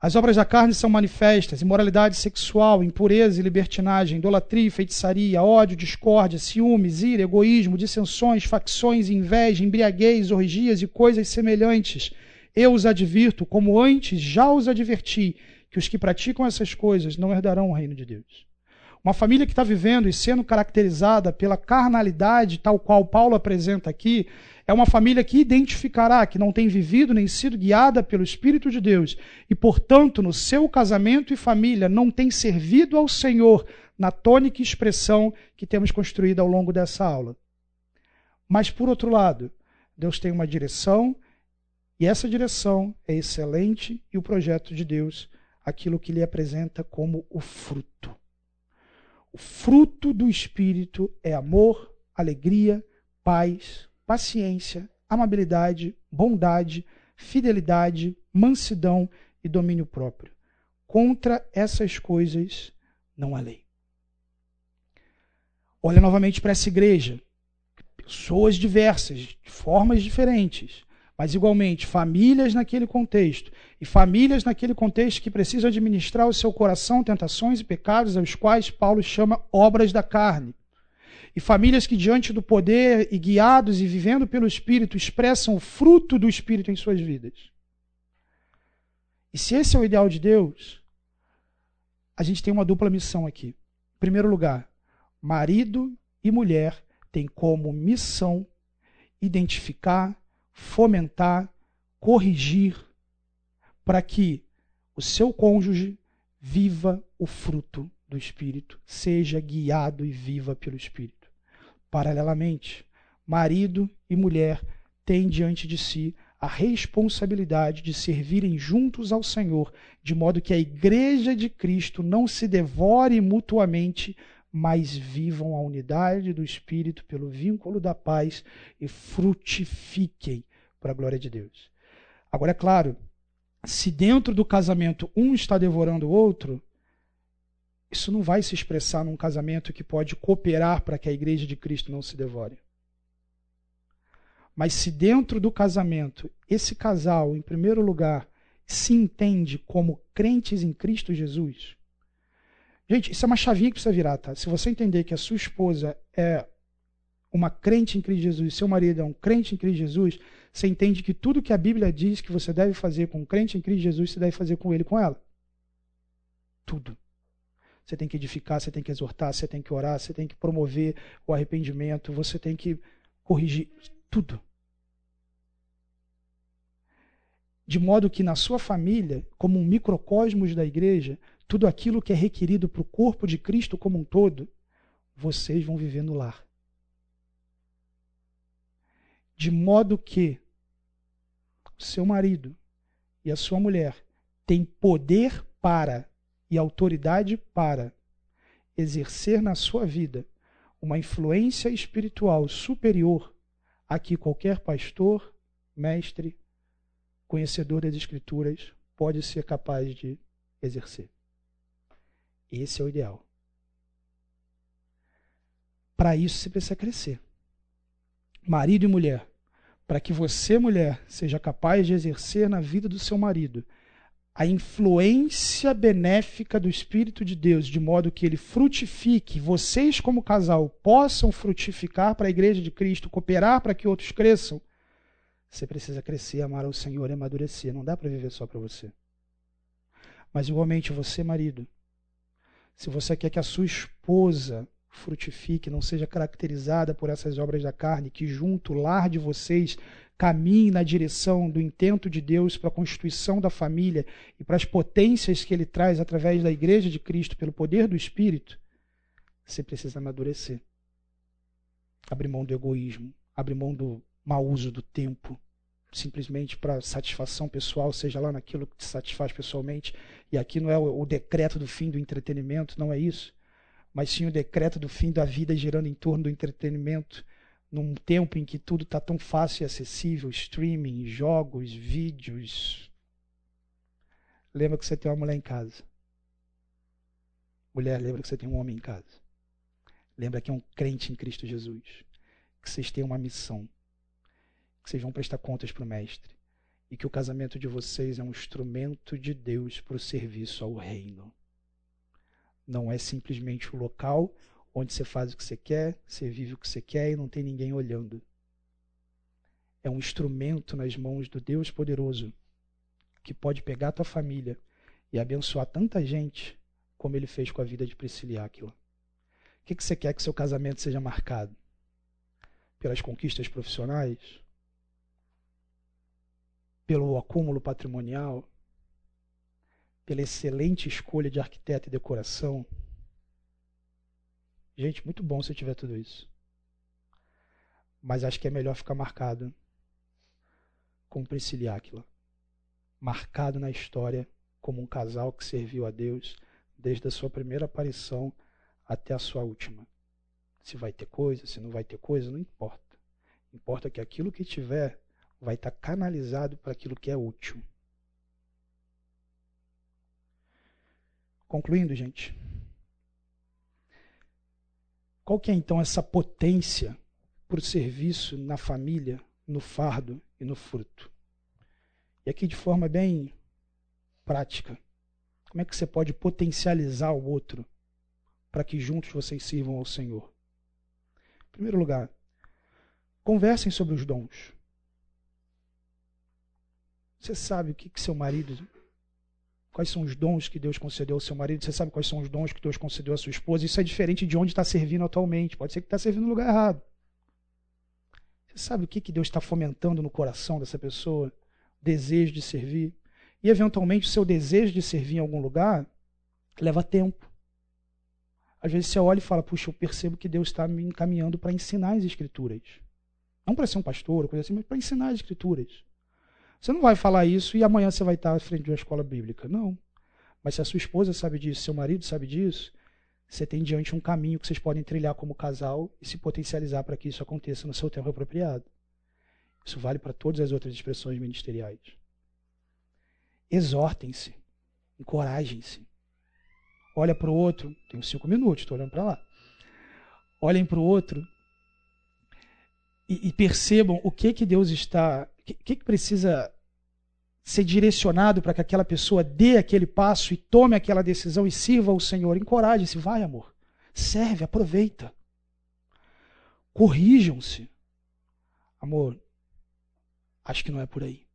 As obras da carne são manifestas: imoralidade sexual, impureza e libertinagem, idolatria, feitiçaria, ódio, discórdia, ciúmes, ira, egoísmo, dissensões, facções, inveja, embriaguez, orgias e coisas semelhantes. Eu os advirto, como antes já os adverti, que os que praticam essas coisas não herdarão o reino de Deus. Uma família que está vivendo e sendo caracterizada pela carnalidade, tal qual Paulo apresenta aqui, é uma família que identificará que não tem vivido nem sido guiada pelo Espírito de Deus e, portanto, no seu casamento e família não tem servido ao Senhor na tônica expressão que temos construído ao longo dessa aula. Mas, por outro lado, Deus tem uma direção e essa direção é excelente e o projeto de Deus, aquilo que lhe apresenta como o fruto. O fruto do Espírito é amor, alegria, paz, paciência, amabilidade, bondade, fidelidade, mansidão e domínio próprio. Contra essas coisas não há lei. Olha novamente para essa igreja. Pessoas diversas, de formas diferentes, mas igualmente famílias naquele contexto. E famílias naquele contexto que precisam administrar o seu coração, tentações e pecados, aos quais Paulo chama obras da carne e famílias que, diante do poder e guiados e vivendo pelo Espírito, expressam o fruto do Espírito em suas vidas. E se esse é o ideal de Deus, a gente tem uma dupla missão aqui. Em primeiro lugar, marido e mulher têm como missão identificar, fomentar, corrigir, para que o seu cônjuge viva o fruto do Espírito, seja guiado e viva pelo Espírito. Paralelamente, marido e mulher têm diante de si a responsabilidade de servirem juntos ao Senhor, de modo que a igreja de Cristo não se devore mutuamente, mas vivam a unidade do Espírito pelo vínculo da paz e frutifiquem para a glória de Deus. Agora, é claro, se dentro do casamento um está devorando o outro, isso não vai se expressar num casamento que pode cooperar para que a igreja de Cristo não se devore. Mas se dentro do casamento esse casal, em primeiro lugar, se entende como crentes em Cristo Jesus. Gente, isso é uma chavinha que precisa virar, tá? Se você entender que a sua esposa é uma crente em Cristo Jesus, seu marido é um crente em Cristo Jesus, você entende que tudo que a Bíblia diz que você deve fazer com um crente em Cristo Jesus, você deve fazer com ele com ela. Tudo. Você tem que edificar, você tem que exortar, você tem que orar, você tem que promover o arrependimento, você tem que corrigir tudo. De modo que na sua família, como um microcosmos da igreja, tudo aquilo que é requerido para o corpo de Cristo como um todo, vocês vão viver no lar. De modo que o seu marido e a sua mulher têm poder para e autoridade para exercer na sua vida uma influência espiritual superior a que qualquer pastor, mestre, conhecedor das Escrituras pode ser capaz de exercer. Esse é o ideal. Para isso você precisa crescer. Marido e mulher, para que você, mulher, seja capaz de exercer na vida do seu marido a influência benéfica do Espírito de Deus, de modo que ele frutifique, vocês, como casal, possam frutificar para a igreja de Cristo, cooperar para que outros cresçam, você precisa crescer, amar ao Senhor e amadurecer. Não dá para viver só para você. Mas, igualmente, você, marido, se você quer que a sua esposa frutifique, não seja caracterizada por essas obras da carne, que junto o lar de vocês caminhe na direção do intento de Deus para a constituição da família e para as potências que ele traz através da igreja de Cristo pelo poder do Espírito, você precisa amadurecer. Abrir mão do egoísmo, abrir mão do mau uso do tempo, simplesmente para satisfação pessoal, seja lá naquilo que te satisfaz pessoalmente. E aqui não é o, decreto do fim do entretenimento, não é isso, mas sim o decreto do fim da vida girando em torno do entretenimento num tempo em que tudo está tão fácil e acessível streaming, jogos, vídeos. Lembra que você tem uma mulher em casa. Mulher, lembra que você tem um homem em casa. Lembra que é um crente em Cristo Jesus. Que vocês têm uma missão. Que vocês vão prestar contas para o Mestre. E que o casamento de vocês é um instrumento de Deus para o serviço ao reino. Não é simplesmente o local onde você faz o que você quer, você vive o que você quer e não tem ninguém olhando. É um instrumento nas mãos do Deus poderoso que pode pegar a tua família e abençoar tanta gente como ele fez com a vida de Priscila e Aquila. O que, que você quer que seu casamento seja marcado? Pelas conquistas profissionais? Pelo acúmulo patrimonial? Pela excelente escolha de arquiteto e decoração? Gente, muito bom se tiver tudo isso. Mas acho que é melhor ficar marcado com Priscila Aquila. Marcado na história como um casal que serviu a Deus desde a sua primeira aparição até a sua última. Se vai ter coisa, se não vai ter coisa, não importa. Importa que aquilo que tiver vai estar canalizado para aquilo que é útil. Concluindo, gente, qual que é então essa potência para o serviço na família, no fardo e no fruto? E aqui de forma bem prática, como é que você pode potencializar o outro para que juntos vocês sirvam ao Senhor? Em primeiro lugar, conversem sobre os dons. Você sabe o que, que seu marido Quais são os dons que Deus concedeu ao seu marido? Você sabe quais são os dons que Deus concedeu à sua esposa? Isso é diferente de onde está servindo atualmente. Pode ser que está servindo no lugar errado. Você sabe o que, que Deus está fomentando no coração dessa pessoa? Desejo de servir. E, eventualmente, o seu desejo de servir em algum lugar leva tempo. Às vezes você olha e fala: Puxa, eu percebo que Deus está me encaminhando para ensinar as Escrituras. Não para ser um pastor, coisa assim, mas para ensinar as Escrituras. Você não vai falar isso e amanhã você vai estar à frente de uma escola bíblica. Não. Mas se a sua esposa sabe disso, seu marido sabe disso, você tem diante um caminho que vocês podem trilhar como casal e se potencializar para que isso aconteça no seu tempo apropriado. Isso vale para todas as outras expressões ministeriais. Exortem-se, encorajem-se. Olha para o outro, tenho cinco minutos, estou olhando para lá. Olhem para o outro e, e, percebam o que que Deus está que, que precisa ser direcionado para que aquela pessoa dê aquele passo e tome aquela decisão e sirva ao Senhor? Encoraje-se, vai, amor. Serve, aproveita. Corrijam-se. Amor, acho que não é por aí.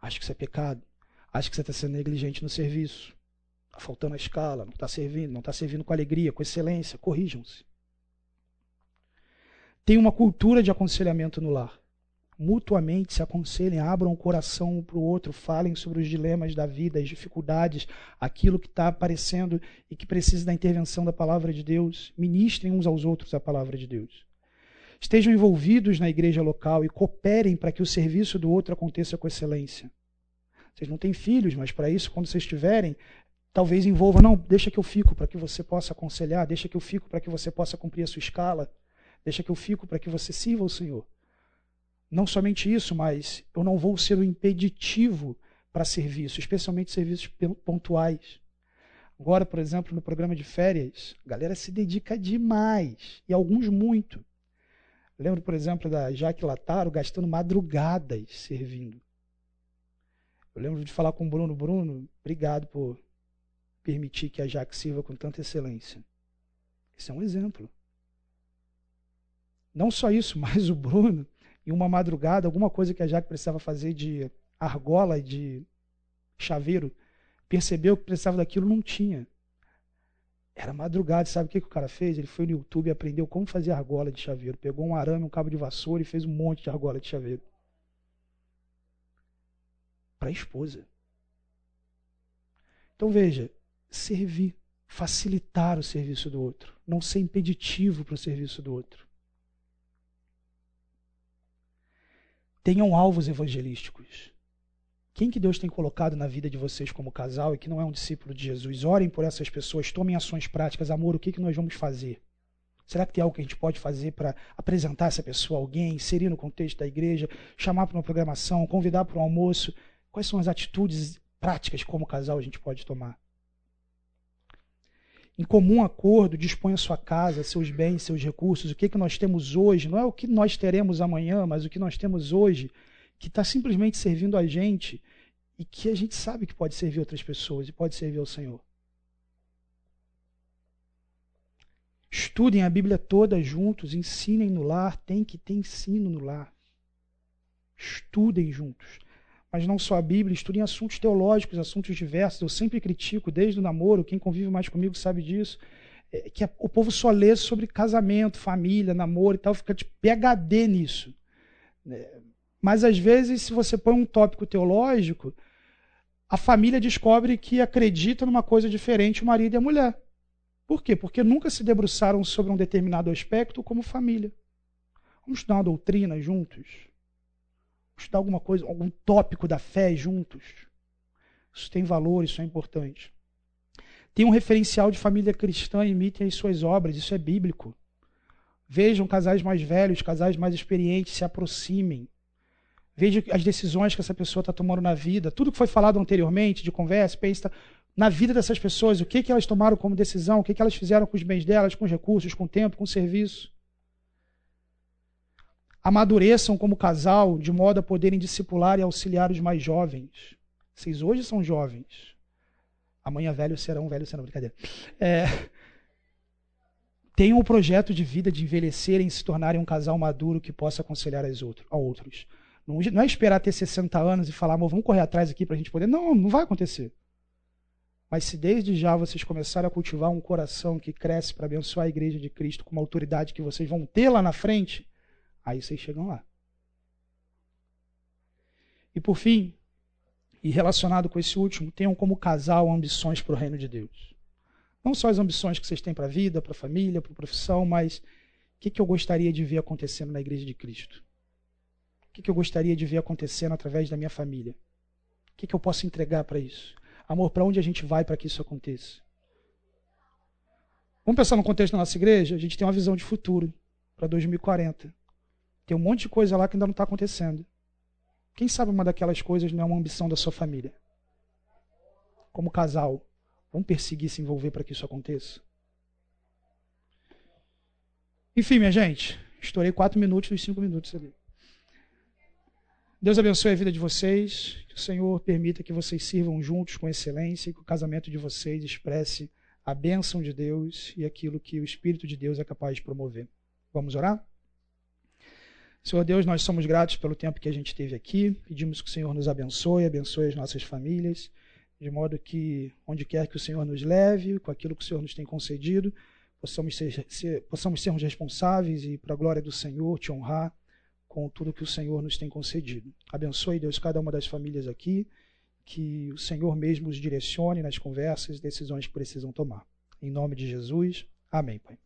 Acho que isso é pecado. Acho que você está sendo negligente no serviço. Está faltando a escala, não está servindo, não está servindo com alegria, com excelência. Corrijam-se. Tem uma cultura de aconselhamento no lar mutuamente se aconselhem, abram o coração um para o outro, falem sobre os dilemas da vida, as dificuldades, aquilo que está aparecendo e que precisa da intervenção da palavra de Deus. Ministrem uns aos outros a palavra de Deus. Estejam envolvidos na igreja local e cooperem para que o serviço do outro aconteça com excelência. Vocês não têm filhos, mas para isso, quando vocês tiverem, talvez envolva, não, deixa que eu fico para que você possa aconselhar, deixa que eu fico para que você possa cumprir a sua escala, deixa que eu fico para que você sirva ao Senhor. Não somente isso, mas eu não vou ser o impeditivo para serviço, especialmente serviços pontuais. Agora, por exemplo, no programa de férias, a galera se dedica demais, e alguns muito. lembro, por exemplo, da Jaque Lataro gastando madrugadas servindo. Eu lembro de falar com o Bruno, Bruno, obrigado por permitir que a Jaque sirva com tanta excelência. Esse é um exemplo. Não só isso, [LAUGHS] mas o Bruno em uma madrugada, alguma coisa que a Jaque precisava fazer de argola e de chaveiro, percebeu que precisava daquilo, não tinha. Era madrugada, sabe o que, que o cara fez? Ele foi no YouTube e aprendeu como fazer argola de chaveiro. Pegou um arame, um cabo de vassoura e fez um monte de argola de chaveiro. Para a esposa. Então veja, servir, facilitar o serviço do outro, não ser impeditivo para o serviço do outro. Tenham alvos evangelísticos. Quem que Deus tem colocado na vida de vocês como casal e que não é um discípulo de Jesus? Orem por essas pessoas, tomem ações práticas. Amor, o que, que nós vamos fazer? Será que tem algo que a gente pode fazer para apresentar essa pessoa a alguém, inserir no contexto da igreja, chamar para uma programação, convidar para um almoço? Quais são as atitudes práticas como casal a gente pode tomar? Em comum acordo, dispõe a sua casa, seus bens, seus recursos, o que, que nós temos hoje, não é o que nós teremos amanhã, mas o que nós temos hoje, que está simplesmente servindo a gente e que a gente sabe que pode servir outras pessoas e pode servir ao Senhor. Estudem a Bíblia toda juntos, ensinem no lar, tem que ter ensino no lar. Estudem juntos. Mas não só a Bíblia, estudem assuntos teológicos, assuntos diversos. Eu sempre critico, desde o namoro, quem convive mais comigo sabe disso, é que o povo só lê sobre casamento, família, namoro e tal, fica de PHD nisso. É, mas às vezes, se você põe um tópico teológico, a família descobre que acredita numa coisa diferente o marido e a mulher. Por quê? Porque nunca se debruçaram sobre um determinado aspecto como família. Vamos estudar uma doutrina juntos? Estudar alguma coisa, algum tópico da fé juntos? Isso tem valor, isso é importante. Tem um referencial de família cristã, imitem as suas obras, isso é bíblico. Vejam casais mais velhos, casais mais experientes, se aproximem. Veja as decisões que essa pessoa está tomando na vida. Tudo que foi falado anteriormente, de conversa, pensa, na vida dessas pessoas, o que, que elas tomaram como decisão, o que, que elas fizeram com os bens delas, com os recursos, com o tempo, com o serviço. Amadureçam como casal, de modo a poderem discipular e auxiliar os mais jovens. Vocês hoje são jovens. Amanhã velhos serão, velhos serão, brincadeira. É, tenham o um projeto de vida de envelhecerem e se tornarem um casal maduro que possa aconselhar as outro, a outros. Não, não é esperar ter 60 anos e falar, vamos correr atrás aqui para a gente poder. Não, não vai acontecer. Mas se desde já vocês começarem a cultivar um coração que cresce para abençoar a igreja de Cristo com uma autoridade que vocês vão ter lá na frente, aí vocês chegam lá. E por fim, e relacionado com esse último, tenham como casal ambições para o reino de Deus. Não só as ambições que vocês têm para a vida, para a família, para a profissão, mas o que, que eu gostaria de ver acontecendo na igreja de Cristo? O que, que eu gostaria de ver acontecendo através da minha família? O que, que eu posso entregar para isso? Amor, para onde a gente vai para que isso aconteça? Vamos pensar no contexto da nossa igreja? A gente tem uma visão de futuro para 2040. Tem um monte de coisa lá que ainda não está acontecendo. Quem sabe uma daquelas coisas não é uma ambição da sua família? Como casal, vamos perseguir se envolver para que isso aconteça? Enfim, minha gente, estourei quatro minutos dos cinco minutos ali. Deus abençoe a vida de vocês. Que o Senhor permita que vocês sirvam juntos com excelência e que o casamento de vocês expresse a bênção de Deus e aquilo que o Espírito de Deus é capaz de promover. Vamos orar? Senhor Deus, nós somos gratos pelo tempo que a gente teve aqui. Pedimos que o Senhor nos abençoe, abençoe as nossas famílias, de modo que, onde quer que o Senhor nos leve, com aquilo que o Senhor nos tem concedido, possamos, ser, ser, possamos sermos responsáveis e, para a glória do Senhor, te honrar com tudo que o Senhor nos tem concedido. Abençoe, Deus, cada uma das famílias aqui, que o Senhor mesmo os direcione nas conversas e decisões que precisam tomar. Em nome de Jesus, amém, Pai.